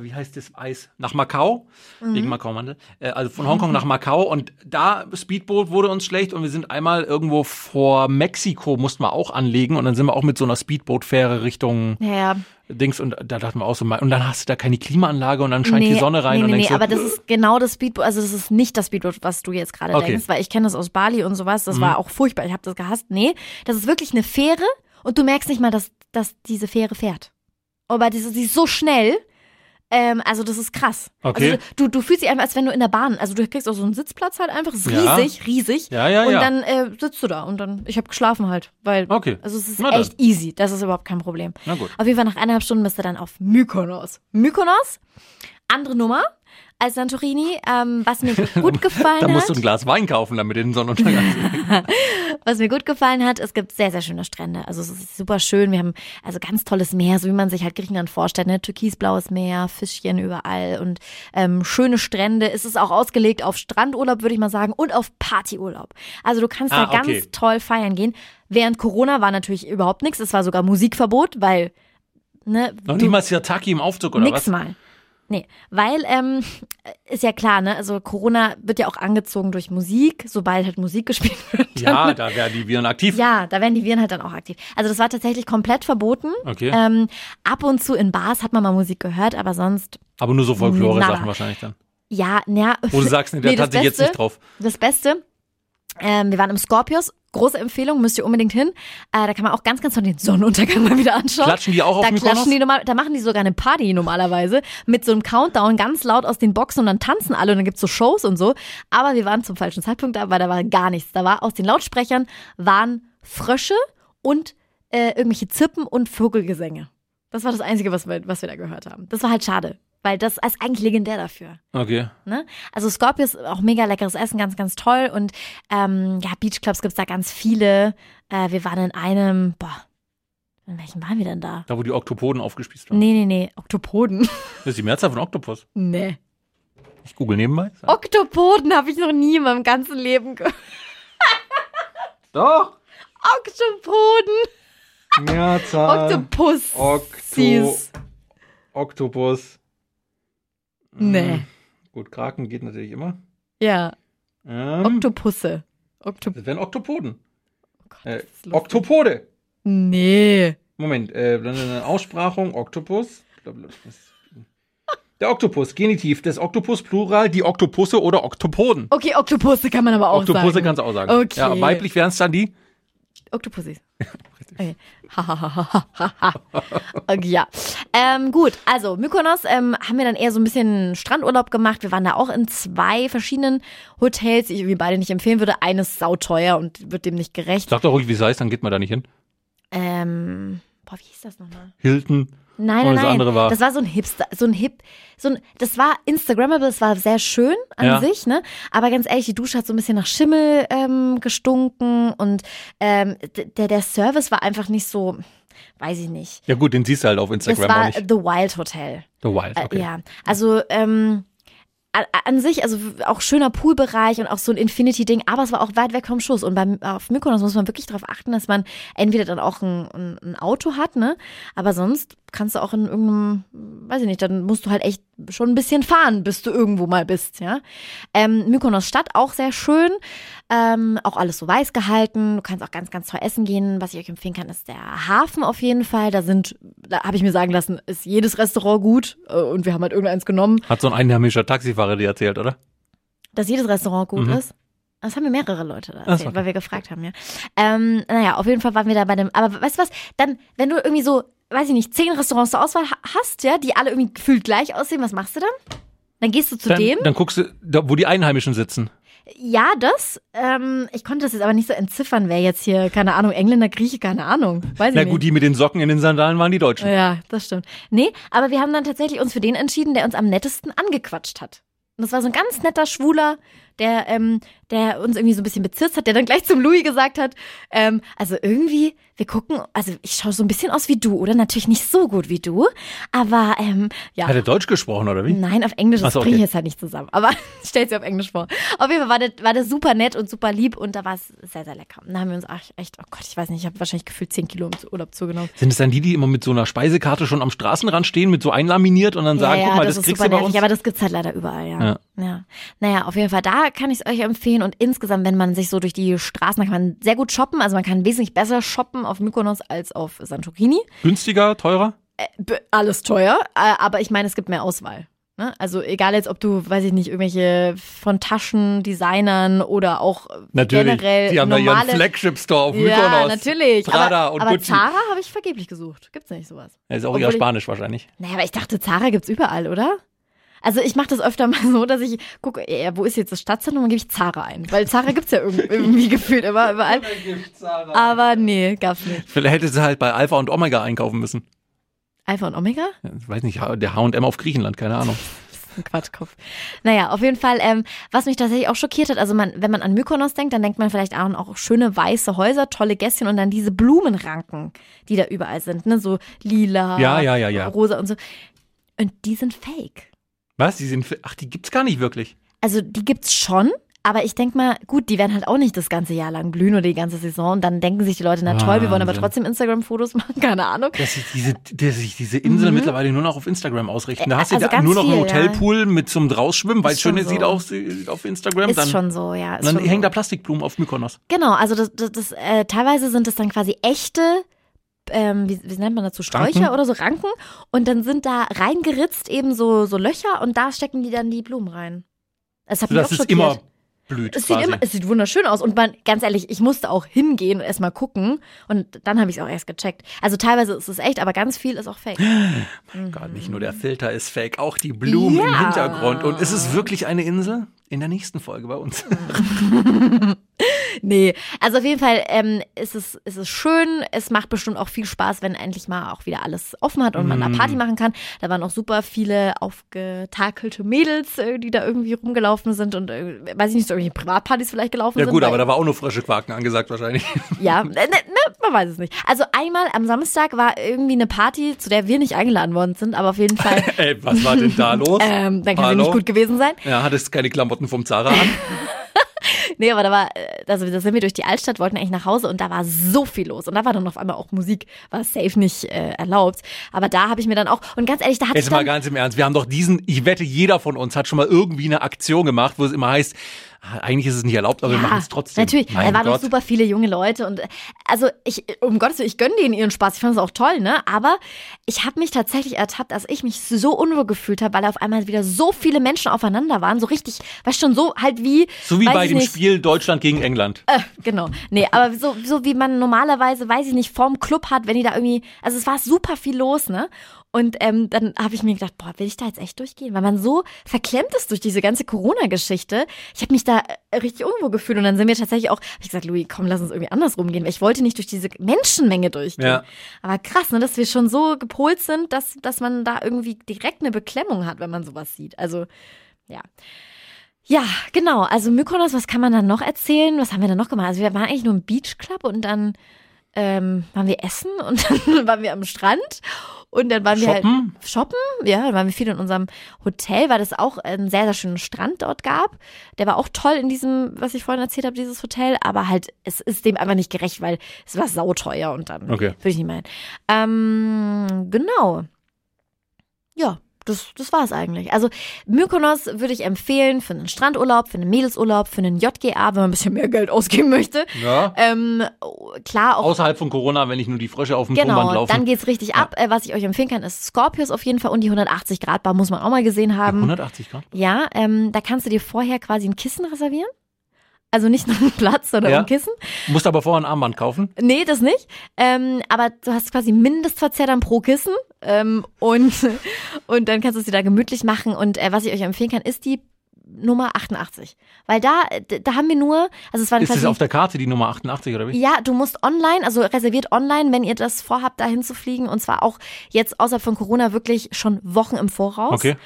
wie heißt das Eis? Nach Macau. Mhm. Wegen Macau-Mandel. Äh, also von Hongkong nach Macau. Und da, Speedboot wurde uns schlecht. Und wir sind einmal irgendwo vor Mexiko, mussten wir auch anlegen. Und dann sind wir auch mit so einer Speedboot-Fähre Richtung Ja. Dings. Und da dachten wir auch so, mal- und dann hast du da keine Klimaanlage und dann scheint die Sonne rein. Nee, und nee, denkst nee, du, aber das ist genau das Speedboot, also das ist nicht das Speedboot, was du jetzt gerade Okay. Mhm. denkst, weil ich kenne das aus Bali und sowas, das war auch furchtbar, ich habe das gehasst. Nee, das ist wirklich eine Fähre und du merkst nicht mal, dass, dass diese Fähre fährt. Aber sie ist so schnell, ähm, also das ist krass. Okay. Also du, du fühlst dich einfach, als wenn du in der Bahn, also du kriegst auch so einen Sitzplatz halt einfach, ist Ja. riesig, riesig. Ja, ja, und ja. dann äh, sitzt du da und dann, ich habe geschlafen halt, weil, Okay. also es ist Na dann. echt easy, das ist überhaupt kein Problem. Na gut. Auf jeden Fall nach eineinhalb Stunden bist du dann auf Mykonos. Mykonos, andere Nummer. Als Santorini. Ähm, was mir gut gefallen Da musst du hat. ein Glas Wein kaufen, damit du den Sonnenuntergang. Was mir gut gefallen hat, es gibt sehr, sehr schöne Strände. Also es ist super schön. Wir haben also ganz tolles Meer, so wie man sich halt Griechenland vorstellt. Ne? Türkisblaues Meer, Fischchen überall und ähm, schöne Strände. Es ist auch ausgelegt auf Strandurlaub, würde ich mal sagen, und auf Partyurlaub. Also du kannst Ah, da okay. ganz toll feiern gehen. Während Corona war natürlich überhaupt nichts. Es war sogar Musikverbot, weil ne, Noch mal Sirtaki im Aufzug oder Nix was? mal. Nee, weil ähm, ist ja klar, ne? Also Corona wird ja auch angezogen durch Musik, sobald halt Musik gespielt wird. Ja, da werden die Viren aktiv. Ja, da werden die Viren halt dann auch aktiv. Also das war tatsächlich komplett verboten. Okay. Ähm, ab und zu in Bars hat man mal Musik gehört, aber sonst, Aber nur so Folklore-Sachen wahrscheinlich dann. ja, naja. Wo du sagst, nee, da Nee, das tanze ich jetzt Beste- nicht drauf. Das Beste, ähm, wir waren im Scorpius, große Empfehlung, müsst ihr unbedingt hin. Äh, da kann man auch ganz, ganz toll den Sonnenuntergang mal wieder anschauen. Klatschen die auch auf da Mykonos? klatschen die normal, da machen die sogar eine Party normalerweise mit so einem Countdown ganz laut aus den Boxen und dann tanzen alle und dann gibt's so Shows und so. Aber wir waren zum falschen Zeitpunkt da, weil da war gar nichts. Da war aus den Lautsprechern waren Frösche und äh, irgendwelche Zippen und Vogelgesänge. Das war das Einzige, was wir, was wir da gehört haben. Das war halt schade, weil das ist eigentlich legendär dafür. Okay. Ne? Also Scorpius, auch mega leckeres Essen, ganz, ganz toll. Und ähm, ja, Beachclubs gibt's da ganz viele. Äh, wir waren in einem, boah, in welchem waren wir denn da? Da, wo die Oktopoden aufgespießt waren. Nee, nee, nee, Oktopoden. Das ist die Mehrzahl von Oktopus. nee. Ich google nebenbei. Oktopoden habe ich noch nie in meinem ganzen Leben gehört. Doch. Oktopoden. Mehrzahl. Oktopus. Okto. Oktopus. Nee. Hm, Gut, Kraken geht natürlich immer. Ja, Ähm, Oktopusse. Oktop das wären Oktopoden. Äh, ist lustig. Oktopode. nee. Moment, äh, eine Aussprachung, Oktopus. Der Oktopus, Genitiv des Oktopus, Plural, die Oktopusse oder Oktopoden. Okay, Oktopusse kann man aber auch Oktopusse sagen. kannst du auch sagen. Okay. Ja, weiblich wären es dann die. Oktopussis. Okay. ja. Ähm, gut, also Mykonos ähm, haben wir dann eher so ein bisschen Strandurlaub gemacht. Wir waren da auch in zwei verschiedenen Hotels, die ich irgendwie beide nicht empfehlen würde. Eines sauteuer und wird dem nicht gerecht. Sag doch ruhig, wie es heißt, dann geht man da nicht hin. Ähm, boah, wie hieß das nochmal? Hilton. Nein, nein, das nein. andere war- Das war so ein Hipster, so ein Hip, so ein, das war Instagrammable, das war sehr schön an Ja. sich, ne? Aber ganz ehrlich, die Dusche hat so ein bisschen nach Schimmel ähm, gestunken und ähm, der, der Service war einfach nicht so, weiß ich nicht. Ja gut, den siehst du halt auf Das Instagram auch war nicht. The Wild Hotel. The Wild, Äh, okay. Ja, also ähm, an sich, also auch schöner Poolbereich und auch so ein Infinity-Ding, aber es war auch weit weg vom Schuss. Und beim, auf Mykonos muss man wirklich darauf achten, dass man entweder dann auch ein, ein Auto hat, ne? Aber sonst kannst du auch in irgendeinem, weiß ich nicht, dann musst du halt echt schon ein bisschen fahren, bis du irgendwo mal bist, ja. Ähm, Mykonos Stadt auch sehr schön, ähm, auch alles so weiß gehalten. Du kannst auch ganz, ganz toll essen gehen. Was ich euch empfehlen kann, ist der Hafen auf jeden Fall. Da sind, da habe ich mir sagen lassen, ist jedes Restaurant gut äh, und wir haben halt irgendeins genommen, Hat so ein einheimischer Taxifahrer dir erzählt, oder? dass jedes Restaurant gut Mhm. ist. Das haben mir mehrere Leute da so, erzählt, okay. weil wir gefragt haben, ja. Ähm, naja, auf jeden Fall waren wir da bei dem, aber weißt du was, dann, wenn du irgendwie so, weiß ich nicht, zehn Restaurants zur Auswahl ha- hast, ja, die alle irgendwie gefühlt gleich aussehen, was machst du dann? Dann gehst du zu Dann, dem. dann guckst du, da, wo die Einheimischen sitzen. Ja, das. Ähm, ich konnte das jetzt aber nicht so entziffern, wer jetzt hier, keine Ahnung, Engländer, Grieche, keine Ahnung. Weiß Na nicht. gut, die mit den Socken in den Sandalen waren die Deutschen. Ja, das stimmt. Nee, aber wir haben dann tatsächlich uns für den entschieden, der uns am nettesten angequatscht hat. Und das war so ein ganz netter Schwuler, der, ähm, der uns irgendwie so ein bisschen bezirzt hat, der dann gleich zum Louis gesagt hat, ähm, also irgendwie, wir gucken, also ich schaue so ein bisschen aus wie du, oder? Natürlich nicht so gut wie du, aber ähm, ja. Hat er Deutsch gesprochen, oder wie? Nein, auf Englisch, das so, bringe ich okay. jetzt halt nicht zusammen. Aber stellt sie auf Englisch vor. Auf jeden Fall war der, war der super nett und super lieb und da war es sehr, sehr lecker. Und da haben wir uns echt, oh Gott, ich weiß nicht, ich habe wahrscheinlich gefühlt 10 Kilo im Urlaub zugenommen. Sind es dann die, die immer mit so einer Speisekarte schon am Straßenrand stehen, mit so einlaminiert und dann sagen, ja, guck ja, mal, das, das, ist kriegst du bei nervig, uns? aber das gibt's halt leider überall, ja. Ja. ja. Naja, auf jeden Fall, da kann ich es euch empfehlen und insgesamt, wenn man sich so durch die Straßen, da kann man sehr gut shoppen, also man kann wesentlich besser shoppen auf Mykonos als auf Santorini. Günstiger, teurer? B- Alles teuer, äh, aber ich meine, es gibt mehr Auswahl. Ne? Also egal jetzt, ob du, weiß ich nicht, irgendwelche von Taschendesignern oder auch äh, Natürlich. generell die haben da normale... ihren Flagship-Store auf ja, Mykonos. natürlich. Prada aber und aber Gucci. Zara habe ich vergeblich gesucht. Gibt's nicht sowas. Ja, ist auch Obwohl eher ich- Spanisch wahrscheinlich. Naja, aber ich dachte, Zara gibt's überall, oder? Also ich mache das öfter mal so, dass ich gucke, wo ist jetzt das Stadtzentrum, dann gebe ich Zara ein. Weil Zara gibt's ja irgendwie, irgendwie gefühlt immer überall. Aber nee, gab's nicht. Vielleicht hätte sie halt bei Alpha und Omega einkaufen müssen. Alpha und Omega? Ich weiß nicht, der H&M auf Griechenland, keine Ahnung. ein Quatschkopf. Naja, auf jeden Fall, ähm, was mich tatsächlich auch schockiert hat, also man, wenn man an Mykonos denkt, dann denkt man vielleicht an auch schöne weiße Häuser, tolle Gässchen und dann diese Blumenranken, die da überall sind, ne, so lila, Ja, ja, ja, ja. rosa und so. Und die sind fake. Was? Die sind, ach, die gibt's gar nicht wirklich. Also die gibt's schon, aber ich denk mal, gut, die werden halt auch nicht das ganze Jahr lang blühen oder die ganze Saison. Und dann denken sich die Leute, na toll, wir wollen aber trotzdem Instagram-Fotos machen, keine Ahnung. Dass sich diese, dass sich diese Insel mittlerweile nur noch auf Instagram ausrichten. Da hast du also ja ganz nur noch einen Hotelpool mit zum Drausschwimmen, weil es schön schon sieht so. aus auf Instagram. Ist dann, schon so, ja. Ist dann hängen so. da Plastikblumen auf Mykonos. Genau, also das, das, das äh, teilweise sind es dann quasi echte, ähm, wie, wie nennt man dazu, Sträucher Ranken? oder so Ranken. Und dann sind da reingeritzt eben so, so Löcher und da stecken die dann die Blumen rein. Das hat mich Sodass auch es schockiert. immer blüht. es sieht, immer, es sieht wunderschön aus. Und man, ganz ehrlich, ich musste auch hingehen und erstmal gucken. Und dann habe ich es auch erst gecheckt. Also teilweise ist es echt, aber ganz viel ist auch fake. Gott, nicht nur der Filter ist fake, auch die Blumen im Ja. Hintergrund. Und ist es wirklich eine Insel? In der nächsten Folge bei uns. Nee, also auf jeden Fall ähm, ist, es, ist es schön. Es macht bestimmt auch viel Spaß, wenn endlich mal auch wieder alles offen hat und man da Party machen kann. Da waren auch super viele aufgetakelte Mädels, äh, die da irgendwie rumgelaufen sind und äh, weiß ich nicht, so irgendwelche Privatpartys vielleicht gelaufen Ja sind. gut, weil- aber da war auch nur frische Quaken angesagt wahrscheinlich. Ja, ne, ne, man weiß es nicht. Also einmal am Samstag war irgendwie eine Party, zu der wir nicht eingeladen worden sind, aber auf jeden Fall, Ey, was war denn da los? ähm, dann kann sie Hallo? nicht gut gewesen sein. Ja, hattest keine Klamotten vom Zara an? Nee, aber da war, äh, also da sind wir durch die Altstadt, wollten eigentlich nach Hause und da war so viel los. Und da war dann auf einmal auch Musik, war safe nicht äh, erlaubt. Aber da habe ich mir dann auch, und ganz ehrlich, da hatte Jetzt ich mal dann, ganz im Ernst, wir haben doch diesen, ich wette, jeder von uns hat schon mal irgendwie eine Aktion gemacht, wo es immer heißt, ah, eigentlich ist es nicht erlaubt, aber wir machen es trotzdem. Natürlich, Mein da waren Gott. super viele junge Leute und äh, also ich, um Gottes Willen, ich gönne denen ihren Spaß, ich fand es auch toll, ne? Aber ich habe mich tatsächlich ertappt, dass ich mich so unwohl gefühlt habe, weil auf einmal wieder so viele Menschen aufeinander waren, so richtig, weißt schon, so halt wie. So wie bei dem nicht, Spiel Deutschland gegen England. Äh, genau. Nee, aber so, so wie man normalerweise, weiß ich nicht, vorm Club hat, wenn die da irgendwie, also es war super viel los, ne? Und ähm, dann habe ich mir gedacht, boah, will ich da jetzt echt durchgehen? Weil man so verklemmt ist durch diese ganze Corona-Geschichte. Ich habe mich da äh, richtig unwohl gefühlt. Und dann sind wir tatsächlich auch, hab ich gesagt, Louis, komm, lass uns irgendwie andersrum gehen. Weil ich wollte nicht durch diese Menschenmenge durchgehen. Ja. Aber krass, ne, dass wir schon so gepolt sind, dass, dass man da irgendwie direkt eine Beklemmung hat, wenn man sowas sieht. Also, ja. Ja, genau. Also Mykonos, was kann man dann noch erzählen? Was haben wir dann noch gemacht? Also wir waren eigentlich nur im Beach Club und dann ähm, waren wir essen und dann waren wir am Strand und dann waren wir Shoppen? halt shoppen. Ja, dann waren wir viel in unserem Hotel, weil es auch einen sehr, sehr schönen Strand dort gab. Der war auch toll in diesem, was ich vorhin erzählt habe, dieses Hotel, aber halt, es ist dem einfach nicht gerecht, weil es war sauteuer und dann Okay. würde ich nicht hin. Ähm, genau. Ja, das, das war es eigentlich. Also Mykonos würde ich empfehlen für einen Strandurlaub, für einen Mädelsurlaub, für einen JGA, wenn man ein bisschen mehr Geld ausgeben möchte. Ja. Ähm, klar, auch Außerhalb von Corona, wenn nicht nur die Frösche auf dem Genau, laufen. dann geht's richtig ab. Äh, was ich euch empfehlen kann, ist Scorpius auf jeden Fall und die 180 Grad Bar muss man auch mal gesehen haben. 180 Grad. Ja, ähm, da kannst du dir vorher quasi ein Kissen reservieren. Also nicht nur einen Platz, sondern Ja. ein Kissen. Musst aber vorher ein Armband kaufen. Nee, das nicht. Ähm, aber du hast quasi Mindestverzehr dann pro Kissen. Ähm, und, und dann kannst du es dir da gemütlich machen. Und äh, was ich euch empfehlen kann, ist die Nummer 88. Weil da, da haben wir nur, also es waren Ist das auf der Karte die Nummer 88 oder wie? Ja, du musst online, also reserviert online, wenn ihr das vorhabt, dahin zu fliegen. Und zwar auch jetzt außerhalb von Corona wirklich schon Wochen im Voraus. Okay.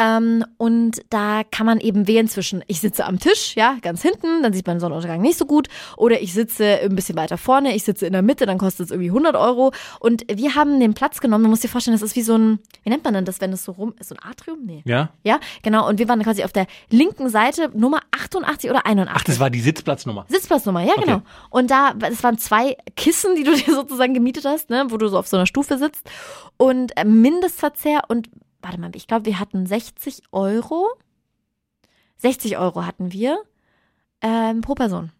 Ähm, und da kann man eben wählen zwischen, ich sitze am Tisch, ja, ganz hinten, dann sieht man den Sonnenuntergang nicht so gut. Oder ich sitze ein bisschen weiter vorne, ich sitze in der Mitte, dann kostet es irgendwie 100 Euro. Und wir haben den Platz genommen, du musst dir vorstellen, das ist wie so ein, wie nennt man denn das, wenn es so rum ist? So ein Atrium? Nee. Ja. Ja, genau. Und wir waren quasi auf der linken Seite, Nummer 88 oder 81. Ach, das war die Sitzplatznummer. Sitzplatznummer, ja, genau. Und da, es waren zwei Kissen, die du dir sozusagen gemietet hast, ne, wo du so auf so einer Stufe sitzt. Und äh, Mindestverzehr und, warte mal, ich glaube, wir hatten 60 Euro. 60 Euro hatten wir ähm, pro Person.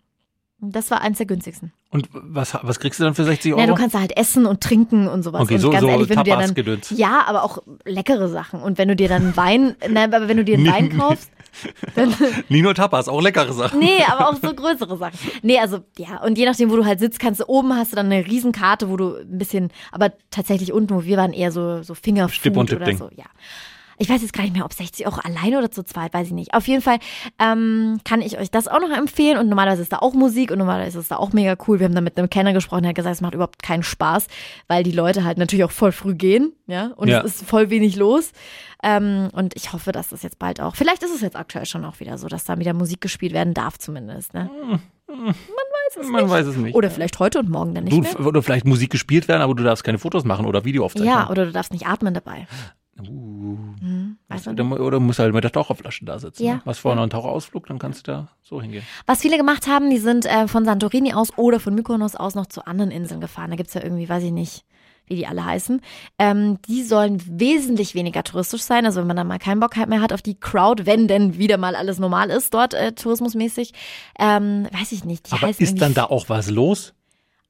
Das war eins der günstigsten. Und was, was kriegst du dann für 60 Euro? Ja, du kannst da halt essen und trinken und sowas. Okay, und so- ganz so ehrlich, wenn du dir dann, ja, aber auch leckere Sachen. Und wenn du dir dann Wein, nein, aber wenn du dir einen Wein kaufst, nur Tapas, auch leckere Sachen. Nee, aber auch so größere Sachen. Nee, also ja, und je nachdem, wo du halt sitzt, kannst du oben hast du dann eine Riesenkarte, wo du ein bisschen, aber tatsächlich unten, wo wir waren, eher so, so Fingerfood oder Tippding. so, ja. Ich weiß jetzt gar nicht mehr, ob 60 Euro alleine oder zu zweit, weiß ich nicht. Auf jeden Fall ähm, kann ich euch das auch noch empfehlen. Und normalerweise ist da auch Musik und normalerweise ist es da auch mega cool. Wir haben da mit einem Kenner gesprochen, der hat gesagt, es macht überhaupt keinen Spaß, weil die Leute halt natürlich auch voll früh gehen, ja, und Ja. es ist voll wenig los. Ähm, und ich hoffe, dass das jetzt bald auch, vielleicht ist es jetzt aktuell schon auch wieder so, dass da wieder Musik gespielt werden darf zumindest, ne? Man weiß es nicht. Oder vielleicht heute und morgen dann nicht du, mehr. oder vielleicht Musik gespielt werden, aber du darfst keine Fotos machen oder Videoaufzeichnungen. Ja, oder du darfst nicht atmen dabei. Uh, Hm, weißt du? oder, oder musst halt mit der Taucherflasche da sitzen. Ja. Ne? Was vorher noch einen Taucherausflug, dann kannst du da so hingehen. Was viele gemacht haben, die sind äh, von Santorini aus oder von Mykonos aus noch zu anderen Inseln gefahren. Da gibt's ja irgendwie, weiß ich nicht, wie die alle heißen. Ähm, die sollen wesentlich weniger touristisch sein. Also wenn man dann mal keinen Bock mehr hat auf die Crowd, wenn denn wieder mal alles normal ist dort äh, tourismusmäßig, ähm, weiß ich nicht. Die aber ist dann da auch was los?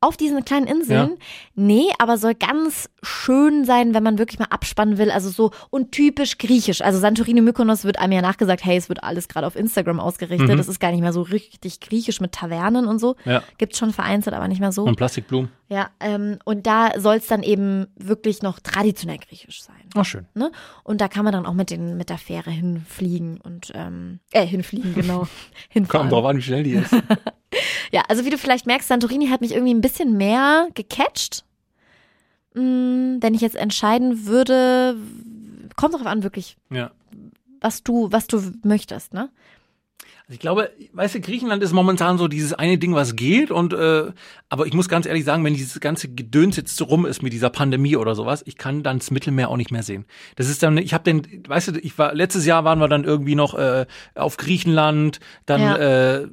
Auf diesen kleinen Inseln. Nee, aber soll ganz schön sein, wenn man wirklich mal abspannen will. Also so und typisch griechisch. Also Santorini Mykonos wird einem ja nachgesagt, hey, es wird alles gerade auf Instagram ausgerichtet. Mhm. Das ist gar nicht mehr so richtig griechisch mit Tavernen und so. Ja. Gibt's schon vereinzelt, aber nicht mehr so. Und Plastikblumen? Ja, ähm, und da soll es dann eben wirklich noch traditionell griechisch sein. Ach, schön. Ne? Und da kann man dann auch mit, den, mit der Fähre hinfliegen und ähm, äh, hinfliegen, genau. Hinfahren. Kommt drauf an, wie schnell die ist. Ja, also wie du vielleicht merkst, Santorini hat mich irgendwie ein bisschen mehr gecatcht. Mm, wenn ich jetzt entscheiden würde, kommt darauf an, wirklich, ja. was du, was du möchtest, ne? Also ich glaube, weißt du, Griechenland ist momentan so dieses eine Ding, was geht. Und äh, aber ich muss ganz ehrlich sagen, wenn dieses ganze Gedöns jetzt so rum ist mit dieser Pandemie oder sowas, ich kann dann das Mittelmeer auch nicht mehr sehen. Das ist dann, ich habe den, weißt du, ich war letztes Jahr waren wir dann irgendwie noch äh, auf Griechenland, dann Ja. äh,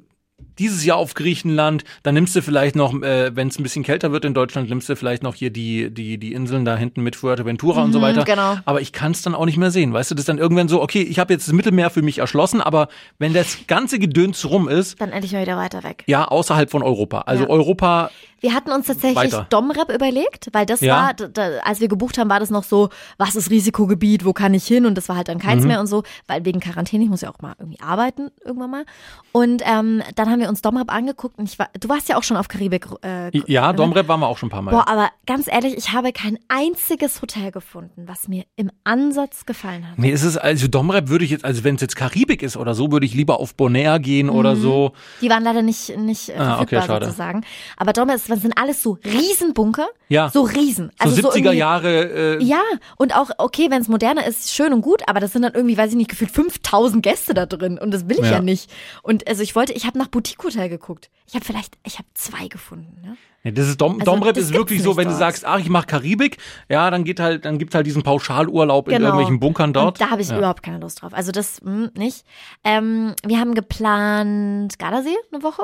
dieses Jahr auf Griechenland, dann nimmst du vielleicht noch, äh, wenn es ein bisschen kälter wird in Deutschland, nimmst du vielleicht noch hier die die die Inseln da hinten mit Fuerteventura und so Mhm, weiter. genau. Aber ich kann es dann auch nicht mehr sehen. Weißt du, das ist dann irgendwann so, okay, ich habe jetzt das Mittelmeer für mich erschlossen, aber wenn das ganze Gedöns rum ist, Dann endlich mal wieder weiter weg. ja, außerhalb von Europa. Also Ja. Europa, Wir hatten uns tatsächlich Weiter. Domrep überlegt, weil das Ja. war, da, als wir gebucht haben, war das noch so, was ist Risikogebiet, wo kann ich hin? Und das war halt dann keins Mhm. mehr und so, weil wegen Quarantäne, ich muss ja auch mal irgendwie arbeiten, irgendwann mal. Und ähm, dann haben wir uns Domrep angeguckt und ich war, du warst ja auch schon auf Karibik. Äh, ja, ne? Domrep waren wir auch schon ein paar Mal. Boah, aber ganz ehrlich, ich habe kein einziges Hotel gefunden, was mir im Ansatz gefallen hat. Nee, es ist, also Domrep würde ich jetzt, also wenn es jetzt Karibik ist oder so, würde ich lieber auf Bonaire gehen oder Mhm. so. Die waren leider nicht, nicht äh, Ah, okay, verfügbar schade. sozusagen. Aber Domrep, das sind alles so Riesenbunker. Ja. So riesen. So Also 70er irgendwie- Jahre, äh, Ja, und auch, okay, wenn es moderner ist, schön und gut, aber das sind dann irgendwie, weiß ich nicht, gefühlt 5000 Gäste da drin und das will ich ja, Ja. nicht. Und also ich wollte, ich habe nach Boutique Hotel geguckt. Ich habe vielleicht, ich habe zwei gefunden. Ne? nee, das ist Dom, Also, Domrep ist wirklich so, wenn du dort. sagst, ach, ich mache Karibik, ja, dann geht halt, dann gibt's halt diesen Pauschalurlaub in Genau. irgendwelchen Bunkern dort. Und da habe ich ja. überhaupt keine Lust drauf. Also das hm, nicht. Ähm, wir haben geplant Gardasee eine Woche.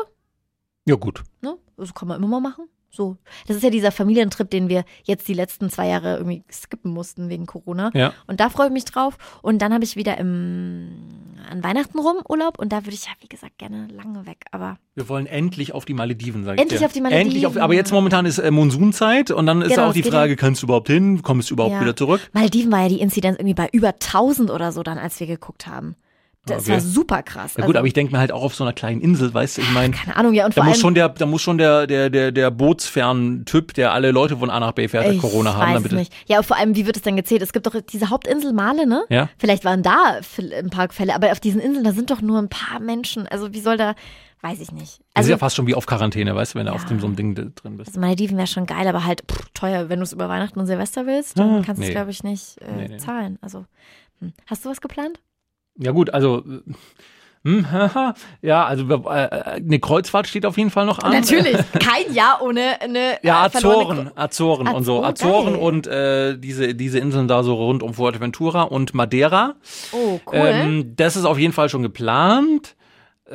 Ja, gut. Ne? Das kann man immer mal machen. So. Das ist ja dieser Familientrip, den wir jetzt die letzten zwei Jahre irgendwie skippen mussten wegen Corona. Ja. Und da freue ich mich drauf. Und dann habe ich wieder im, an Weihnachten rum Urlaub. Und da würde ich ja, wie gesagt, gerne lange weg. Aber Wir wollen endlich auf die Malediven, sag ich Endlich dir. auf die Malediven. Endlich auf, aber jetzt momentan ist äh, Monsunzeit und dann ist Genau, auch die Frage, kannst du überhaupt hin? Kommst du überhaupt Ja. wieder zurück? Malediven war ja die Inzidenz irgendwie bei über 1000 oder so dann, als wir geguckt haben. Das Okay. war super krass. Ja gut, aber ich denke mir halt auch auf so einer kleinen Insel, weißt du, ich meine, keine Ahnung, ja. Und da vor muss allem, schon der, da muss schon der, der, der, der Bootsfern-Typ, der alle Leute von A nach B fährt, Corona haben, weiß damit nicht. Ja, vor allem, wie wird es denn gezählt? Es gibt doch diese Hauptinsel Male, ne? Ja. Vielleicht waren da ein paar Fälle, aber auf diesen Inseln, da sind doch nur ein paar Menschen. Also wie soll da, weiß ich nicht. Das ist Also, ja fast schon wie auf Quarantäne, weißt du, wenn du Ja. auf dem so einem Ding drin bist. also Malediven wäre schon geil, aber halt pff, teuer. Wenn du es über Weihnachten und Silvester willst, dann Ah, kannst du es, nee. glaube ich, nicht äh, Nee, nee. zahlen. Also, hm. hast du was geplant? Ja gut, also äh, hm, ja, also wir- äh, eine Kreuzfahrt steht auf jeden Fall noch an. Kein Jahr ohne eine Ja, äh, Azoren, Azoren und so. Azor- Azoren geil. und äh, diese, diese Inseln da so rund um Fuerteventura und Madeira. Oh, cool. Ähm, das ist auf jeden Fall schon geplant.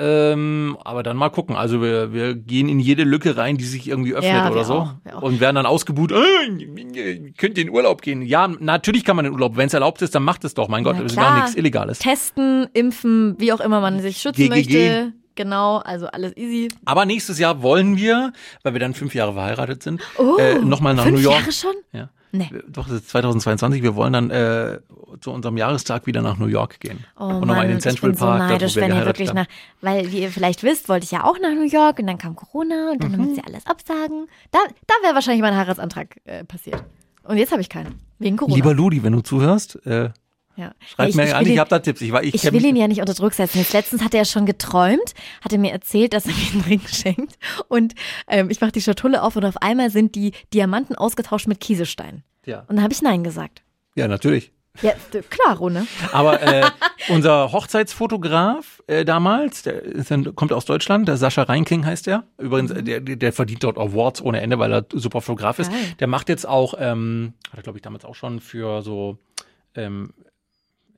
Ähm, aber dann mal gucken. Also wir, wir gehen in jede Lücke rein, die sich irgendwie öffnet Ja, oder so. auch, auch. Und werden dann ausgebuht, äh, könnt ihr in Urlaub gehen. Ja, natürlich kann man in Urlaub. Wenn es erlaubt ist, dann macht es doch. Mein Gott, Na das ist gar nichts Illegales. Testen, impfen, wie auch immer man sich schützen GGG. möchte. Genau, also alles easy. Aber nächstes Jahr wollen wir, weil wir dann fünf Jahre verheiratet sind, Oh, äh, nochmal nach New York. Jahre schon? Ja. Nee. Doch, das ist 2022. Wir wollen dann äh, zu unserem Jahrestag wieder nach New York gehen. Oh und nochmal in den Central ich bin Park, so da, neidisch, wir wenn ihr wirklich haben. nach, weil wie ihr vielleicht wisst, wollte ich ja auch nach New York und dann kam Corona und dann Mhm. mussten sie alles absagen. Da, da wäre wahrscheinlich mein Heiratsantrag äh, passiert. Und jetzt habe ich keinen. Wegen Corona. Lieber Ludi, wenn du zuhörst, äh, Ja. Schreibt ich, mir ich an, will ich ihn- habe da Tipps. Ich, ich, Ich will ihn ja nicht unter Druck setzen. Jetzt letztens hat er schon geträumt, hat er mir erzählt, dass er mir einen Ring schenkt. Und ähm, ich mache die Schatulle auf und auf einmal sind die Diamanten ausgetauscht mit Kieselstein. Ja. Und dann habe ich Nein gesagt. ja, natürlich. Ja, klar, Rune. Aber äh, unser Hochzeitsfotograf äh, damals, der ist kommt aus Deutschland, der Sascha Reinkling heißt der. Übrigens, äh, der, der verdient dort Awards ohne Ende, weil er super Fotograf ist. Geil. Der macht jetzt auch, ähm, hat er glaube ich damals auch schon für so ähm,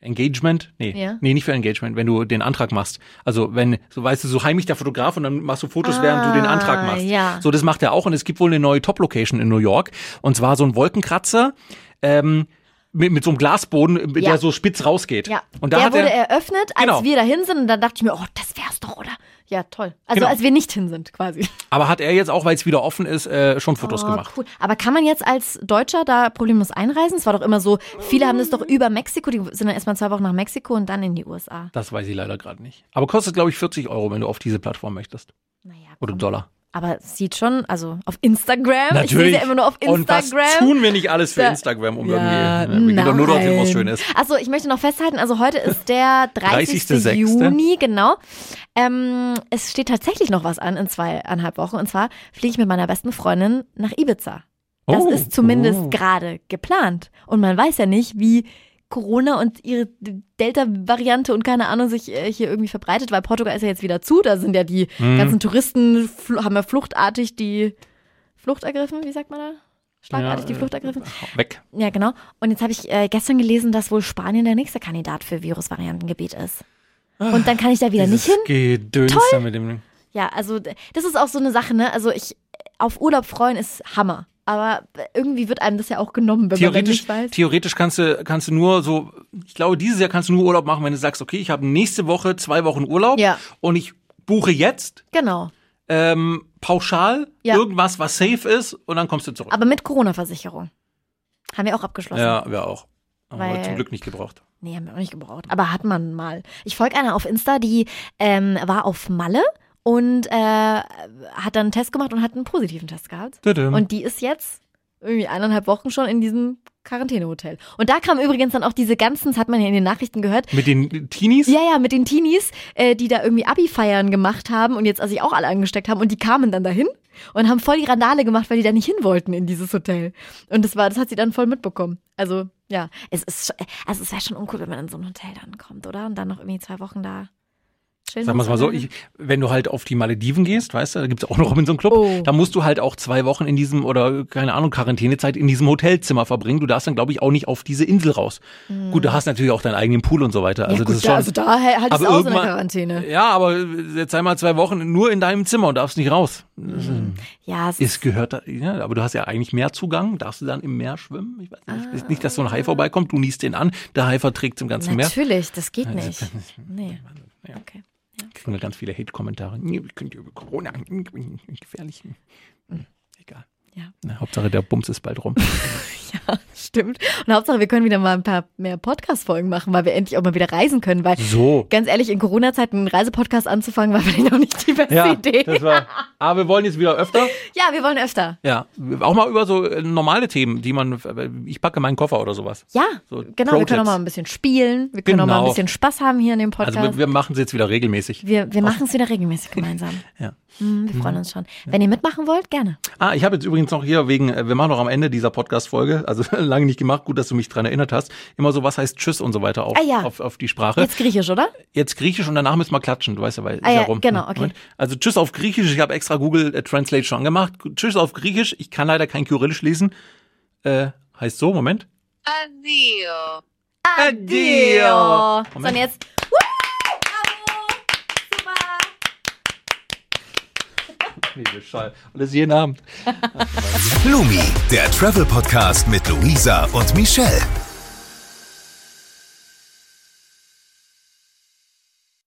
Engagement? Nee, Ja. nee, nicht für Engagement, wenn du den Antrag machst. Also wenn, so weißt du, so heimlich der Fotograf und dann machst du Fotos, Ah, während du den Antrag machst. ja. So, das macht er auch und es gibt wohl eine neue Top-Location in New York. Und zwar so ein Wolkenkratzer. Ähm, mit, mit so einem Glasboden, Ja. der so spitz rausgeht. Ja. Und da der wurde er, eröffnet, als Genau. wir dahin sind. Und dann dachte ich mir, oh, das wär's doch, oder? Ja, toll. Also Genau. als wir nicht hin sind, quasi. aber hat er jetzt auch, weil es wieder offen ist, äh, schon Fotos Oh, gemacht. Cool. Aber kann man jetzt als Deutscher da problemlos einreisen? Es war doch immer so, viele haben das doch über Mexiko, die sind dann erstmal zwei Wochen nach Mexiko und dann in die USA. Das weiß ich leider gerade nicht. Aber kostet, glaube ich, 40 Euro, wenn du auf diese Plattform möchtest. Naja, Oder komm. Dollar. Aber es sieht schon, also auf Instagram, ich sehe ja immer nur auf Und was Instagram. tun wir nicht alles für Instagram, um Ja, irgendwie. Wir gehen doch nur dorthin, wo es nein. schön ist. Achso, ich möchte noch festhalten, also heute ist der 30. 30.06.. Juni, genau. Ähm, es steht tatsächlich noch was an in zweieinhalb Wochen. Und zwar fliege ich mit meiner besten Freundin nach Ibiza. Das Oh, ist zumindest oh. gerade geplant. Und man weiß ja nicht, wie Corona und ihre Delta-Variante und keine Ahnung sich äh, hier irgendwie verbreitet, weil Portugal ist ja jetzt wieder zu. Da sind ja die Mhm. ganzen Touristen, haben ja fluchtartig die Flucht ergriffen, wie sagt man da? Schlagartig die Ja, Flucht ergriffen. Weg. Ja, genau. Und jetzt habe ich äh, gestern gelesen, dass wohl Spanien der nächste Kandidat für Virusvariantengebiet ist. Und dann kann ich da wieder nicht hin. Gedöns da mit dem. Ja, also das ist auch so eine Sache, ne? Also ich auf Urlaub freuen ist Hammer. Aber irgendwie wird einem das ja auch genommen, wenn man dann Theoretisch, nicht weiß. theoretisch kannst du, kannst du nur so, ich glaube, dieses Jahr kannst du nur Urlaub machen, wenn du sagst, okay, ich habe nächste Woche zwei Wochen Urlaub Ja. und ich buche jetzt Genau. ähm, pauschal Ja. irgendwas, was safe ist und dann kommst du zurück. Aber mit Corona-Versicherung. Haben wir auch abgeschlossen. Ja, wir auch. Haben wir Weil- zum Glück nicht gebraucht. Nee, haben wir auch nicht gebraucht. Aber hat man mal. Ich folge einer auf Insta, die ähm, war auf Malle und äh, hat dann einen Test gemacht und hat einen positiven Test gehabt. Tudum. Und die ist jetzt irgendwie eineinhalb Wochen schon in diesem Quarantänehotel. Und da kamen übrigens dann auch diese ganzen, das hat man ja in den Nachrichten gehört, Mit den Teenies? ja, ja, mit den Teenies, äh, die da irgendwie Abi-Feiern gemacht haben und jetzt also sich auch alle angesteckt haben und die kamen dann dahin und haben voll die Randale gemacht, weil die da nicht hin wollten in dieses Hotel. Und das war, das hat sie dann voll mitbekommen. Also, ja, es ist, also es wäre schon uncool, wenn man in so ein Hotel dann kommt, oder? Und dann noch irgendwie zwei Wochen da chillen Sagen wir es mal so, ich, wenn du halt auf die Malediven gehst, weißt du, da gibt's auch noch Robinson Club, Oh. da musst du halt auch zwei Wochen in diesem, oder keine Ahnung, Quarantänezeit in diesem Hotelzimmer verbringen. Du darfst dann, glaube ich, auch nicht auf diese Insel raus. Gut, du hast natürlich auch deinen eigenen Pool und so weiter. Also ja, das gut, ist da, schon. also da halt ist aber auch so eine Quarantäne. Ja, aber jetzt einmal zwei Wochen nur in deinem Zimmer und darfst nicht raus. Ja, es Es gehört da, ja, aber du hast ja eigentlich mehr Zugang. Darfst du dann im Meer schwimmen? Ich weiß nicht. Nicht, dass so ein Hai vorbeikommt, du niest den an, der Hai verträgt im ganzen Meer. Natürlich, das geht Also, nicht. Nee. Okay. Kriegen wir ganz viele Hate-Kommentare. Nee, wir können ja über Corona gefährlich. Hm, Egal. Ja. Na, Hauptsache der Bums ist bald rum. Stimmt. Und Hauptsache, wir können wieder mal ein paar mehr Podcast-Folgen machen, weil wir endlich auch mal wieder reisen können. Weil, So. ganz ehrlich, in Corona-Zeiten einen Reisepodcast anzufangen, war vielleicht auch nicht die beste Ja, Idee. das war. Aber wir wollen jetzt wieder öfter. Ja, wir wollen öfter. Ja, auch mal über so äh, normale Themen, die man. Ich packe meinen Koffer oder sowas. Ja, So genau. Wir können auch mal ein bisschen spielen. Wir können auch mal ein Genau. bisschen Spaß haben hier in dem Podcast. Also wir, wir machen es jetzt wieder regelmäßig. wir wir machen es wieder regelmäßig gemeinsam. Ja. Hm, wir freuen uns schon. Wenn ihr mitmachen wollt, gerne. Ah, ich habe jetzt übrigens noch hier wegen, äh, wir machen noch am Ende dieser Podcast-Folge, also lange nicht gemacht, gut, dass du mich dran erinnert hast, immer so, was heißt Tschüss und so weiter auf, Ah, ja. auf, auf die Sprache. Jetzt Griechisch, oder? Jetzt Griechisch und danach müssen wir klatschen, du weißt ja, weil Ah, ja, rum. genau, okay. Moment. Also Tschüss auf Griechisch, ich habe extra Google äh, Translate schon gemacht. Tschüss auf Griechisch, ich kann leider kein Kyrillisch lesen. Äh, heißt so, Moment. Addio. Addio. So, Moment. und jetzt. Woo! Bravo! Super! Bescheid. Und das jeden Abend. Blumi, der Travel Podcast mit Luisa und Michelle.